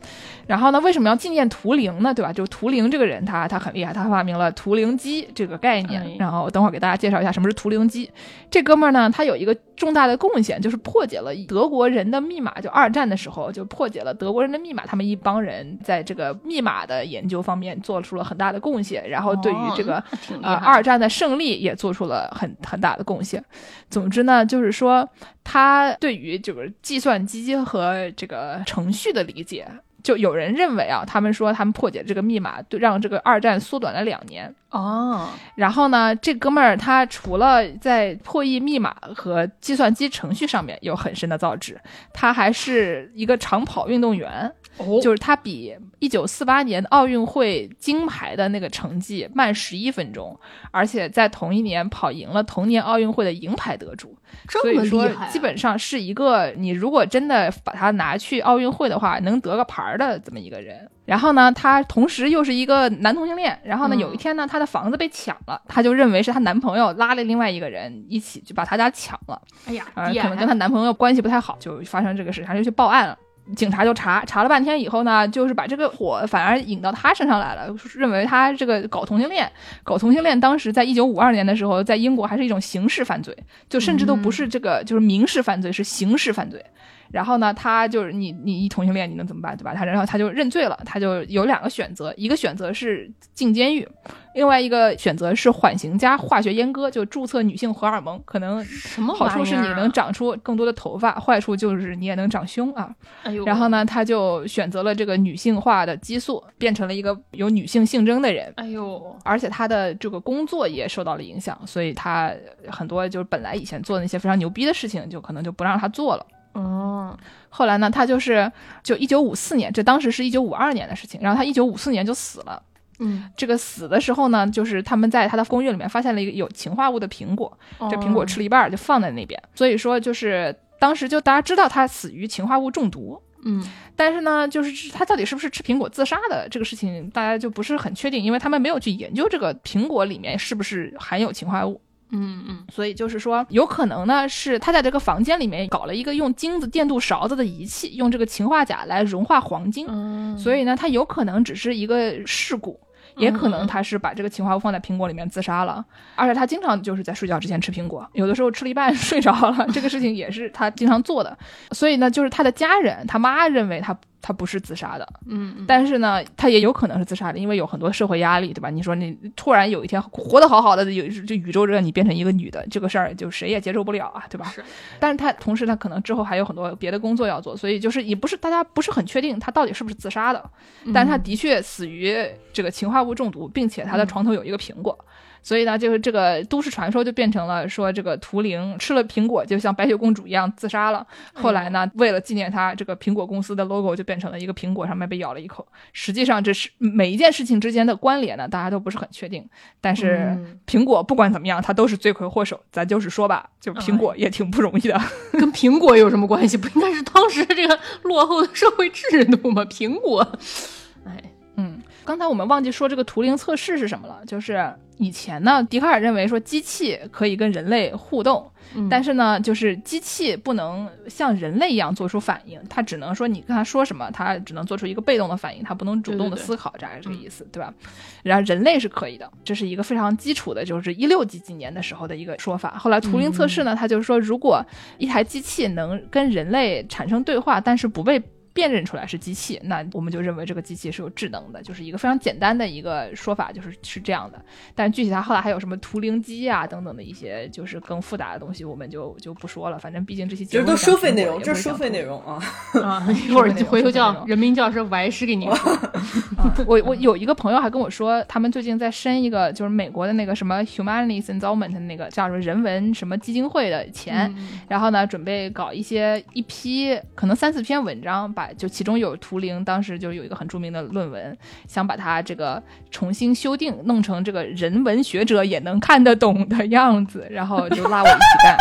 然后呢，为什么要纪念图灵呢？对吧？就图灵这个人，他他很厉害，他发明了图灵机这个概念。然后等会儿给大家介绍一下什么是图灵机。这哥们儿呢，他有一个重大的贡献，就是破解了德国人的密码。就二战的时候，就破解了德国人的密码。他们一帮人在这个密码的研究方面做出了很大的贡献。然后对于这个呃二战的胜利也做出了很很大的贡献。总之呢，就是说他对于这个计算机和这个程序的理解。就有人认为啊，他们说他们破解这个密码，让这个二战缩短了两年哦。然后呢，这哥们儿他除了在破译密码和计算机程序上面有很深的造诣，他还是一个长跑运动员。哦，就是他比一九四八年奥运会金牌的那个成绩慢十一分钟，而且在同一年跑赢了同年奥运会的银牌得主。这么厉害，基本上是一个你如果真的把他拿去奥运会的话，能得个牌儿的这么一个人。然后呢，他同时又是一个男同性恋。然后呢，有一天呢，他的房子被抢了，他就认为是她男朋友拉了另外一个人一起就把他家抢了。哎呀，可能跟她男朋友关系不太好，就发生这个事，他就去报案了。警察就查查了半天以后呢，就是把这个火反而引到他身上来了，认为他这个搞同性恋，搞同性恋，当时在一九五二年的时候，在英国还是一种刑事犯罪，就甚至都不是这个就是民事犯罪，是刑事犯罪。然后呢，他就是你你一同性恋，你能怎么办，对吧？他然后他就认罪了，他就有两个选择，一个选择是进监狱，另外一个选择是缓刑加化学阉割，就注册女性荷尔蒙。可能什么好处是你能长出更多的头发，坏处就是你也能长胸啊。哎呦然后呢，他就选择了这个女性化的激素，变成了一个有女性性征的人。哎呦，而且他的这个工作也受到了影响，所以他很多就是本来以前做那些非常牛逼的事情，就可能就不让他做了。哦，后来呢，他就是就一九五四年，这当时是一九五二年的事情，然后他一九五四年就死了。嗯，这个死的时候呢，就是他们在他的公寓里面发现了一个有氰化物的苹果，这苹果吃了一半就放在那边，所以说就是当时就大家知道他死于氰化物中毒。嗯，但是呢，就是他到底是不是吃苹果自杀的这个事情，大家就不是很确定，因为他们没有去研究这个苹果里面是不是含有氰化物。嗯嗯，所以就是说，有可能呢，是他在这个房间里面搞了一个用金子电镀勺子的仪器，用这个氰化钾来融化黄金。嗯，所以呢，他有可能只是一个事故，也可能他是把这个氰化物放在苹果里面自杀了，而且他经常就是在睡觉之前吃苹果，有的时候吃了一半 睡着了，这个事情也是他经常做的。所以呢，就是他的家人，他妈认为他。他不是自杀的，嗯，但是呢，他也有可能是自杀的，因为有很多社会压力，对吧？你说你突然有一天活得好好的，有就宇宙让你变成一个女的，这个事儿就谁也接受不了啊，对吧？是。但是他同时他可能之后还有很多别的工作要做，所以就是也不是大家不是很确定他到底是不是自杀的，但是他的确死于这个氰化物中毒，并且他的床头有一个苹果。所以呢，就是这个都市传说就变成了说，这个图灵吃了苹果，就像白雪公主一样自杀了。后来呢，为了纪念他，这个苹果公司的 logo 就变成了一个苹果，上面被咬了一口。实际上，这是每一件事情之间的关联呢，大家都不是很确定。但是苹果不管怎么样，它都是罪魁祸首。咱就是说吧，就苹果也挺不容易的。跟苹果有什么关系？不应该是当时这个落后的社会制度吗？苹果，哎，嗯，刚才我们忘记说这个图灵测试是什么了，就是。以前呢，笛卡尔认为说机器可以跟人类互动，但是呢，就是机器不能像人类一样做出反应，它只能说你跟他说什么，它只能做出一个被动的反应，它不能主动的思考，大概是这个意思，对吧？然后人类是可以的，这是一个非常基础的，就是一六几几年的时候的一个说法。后来图灵测试呢，他就是说，如果一台机器能跟人类产生对话，但是不被辨认出来是机器，那我们就认为这个机器是有智能的，就是一个非常简单的一个说法，就是是这样的。但具体它后来还有什么图灵机啊等等的一些，就是更复杂的东西，我们就就不说了。反正毕竟这些节目都 收费内容，这是收费内容啊啊！一会儿回头叫人民教师白师给你 说。我我有一个朋友还跟我说，他们最近在申一个就是美国的那个什么 Humanities Endowment 那个叫什么人文什么基金会的钱，然后呢准备搞一些一批可能三四篇文章把。就其中有图灵，当时就有一个很著名的论文，想把它这个重新修订，弄成这个人文学者也能看得懂的样子，然后就拉我一起干。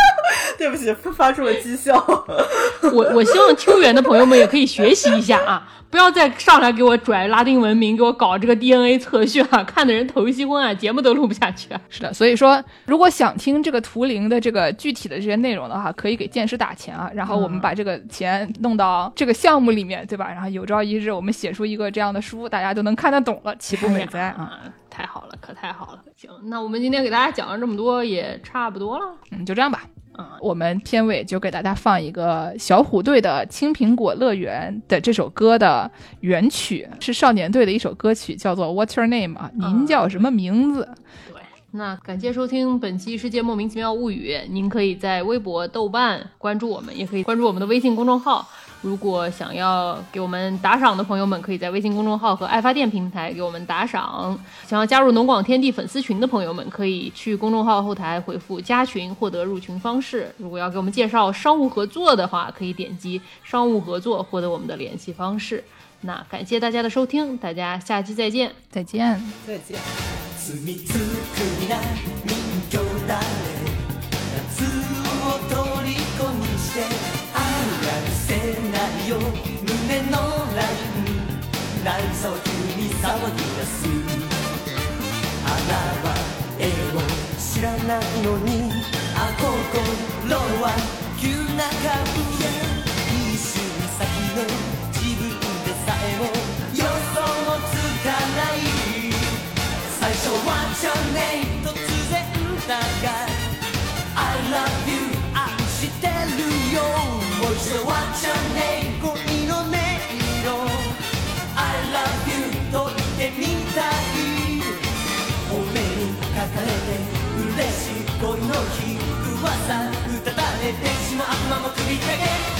对不起，发出了讥笑。我我希望秋园的朋友们也可以学习一下啊。不要再上来给我拽拉丁文明，给我搞这个 DNA 测序啊！看的人头稀昏啊，节目都录不下去。是的，所以说，如果想听这个图灵的这个具体的这些内容的话，可以给剑师打钱啊，然后我们把这个钱弄到这个项目里面，对吧？然后有朝一日我们写出一个这样的书，大家都能看得懂了，岂不美哉啊？太好了，可太好了。行，那我们今天给大家讲了这么多，也差不多了。嗯，就这样吧。嗯，我们片尾就给大家放一个小虎队的《青苹果乐园》的这首歌的原曲，是少年队的一首歌曲，叫做《What's Your Name》啊？您叫什么名字？对，那感谢收听本期《世界莫名其妙物语》，您可以在微博、豆瓣关注我们，也可以关注我们的微信公众号。如果想要给我们打赏的朋友们，可以在微信公众号和爱发电平台给我们打赏。想要加入农广天地粉丝群的朋友们，可以去公众号后台回复“加群”获得入群方式。如果要给我们介绍商务合作的话，可以点击“商务合作”获得我们的联系方式。那感谢大家的收听，大家下期再见，再见，再见。つくりな人魚だ夏を虜にしてあるせないよ胸のライン。内臓急に騒ぎ出すあは絵を知らないのにあ心は急な顔。少年突然だが I love you 愛してるよもう一度は your ル恋の音色 I love you と言ってみたいお目にかかれて嬉しい恋の日うわさうたたれてしまう間も首り返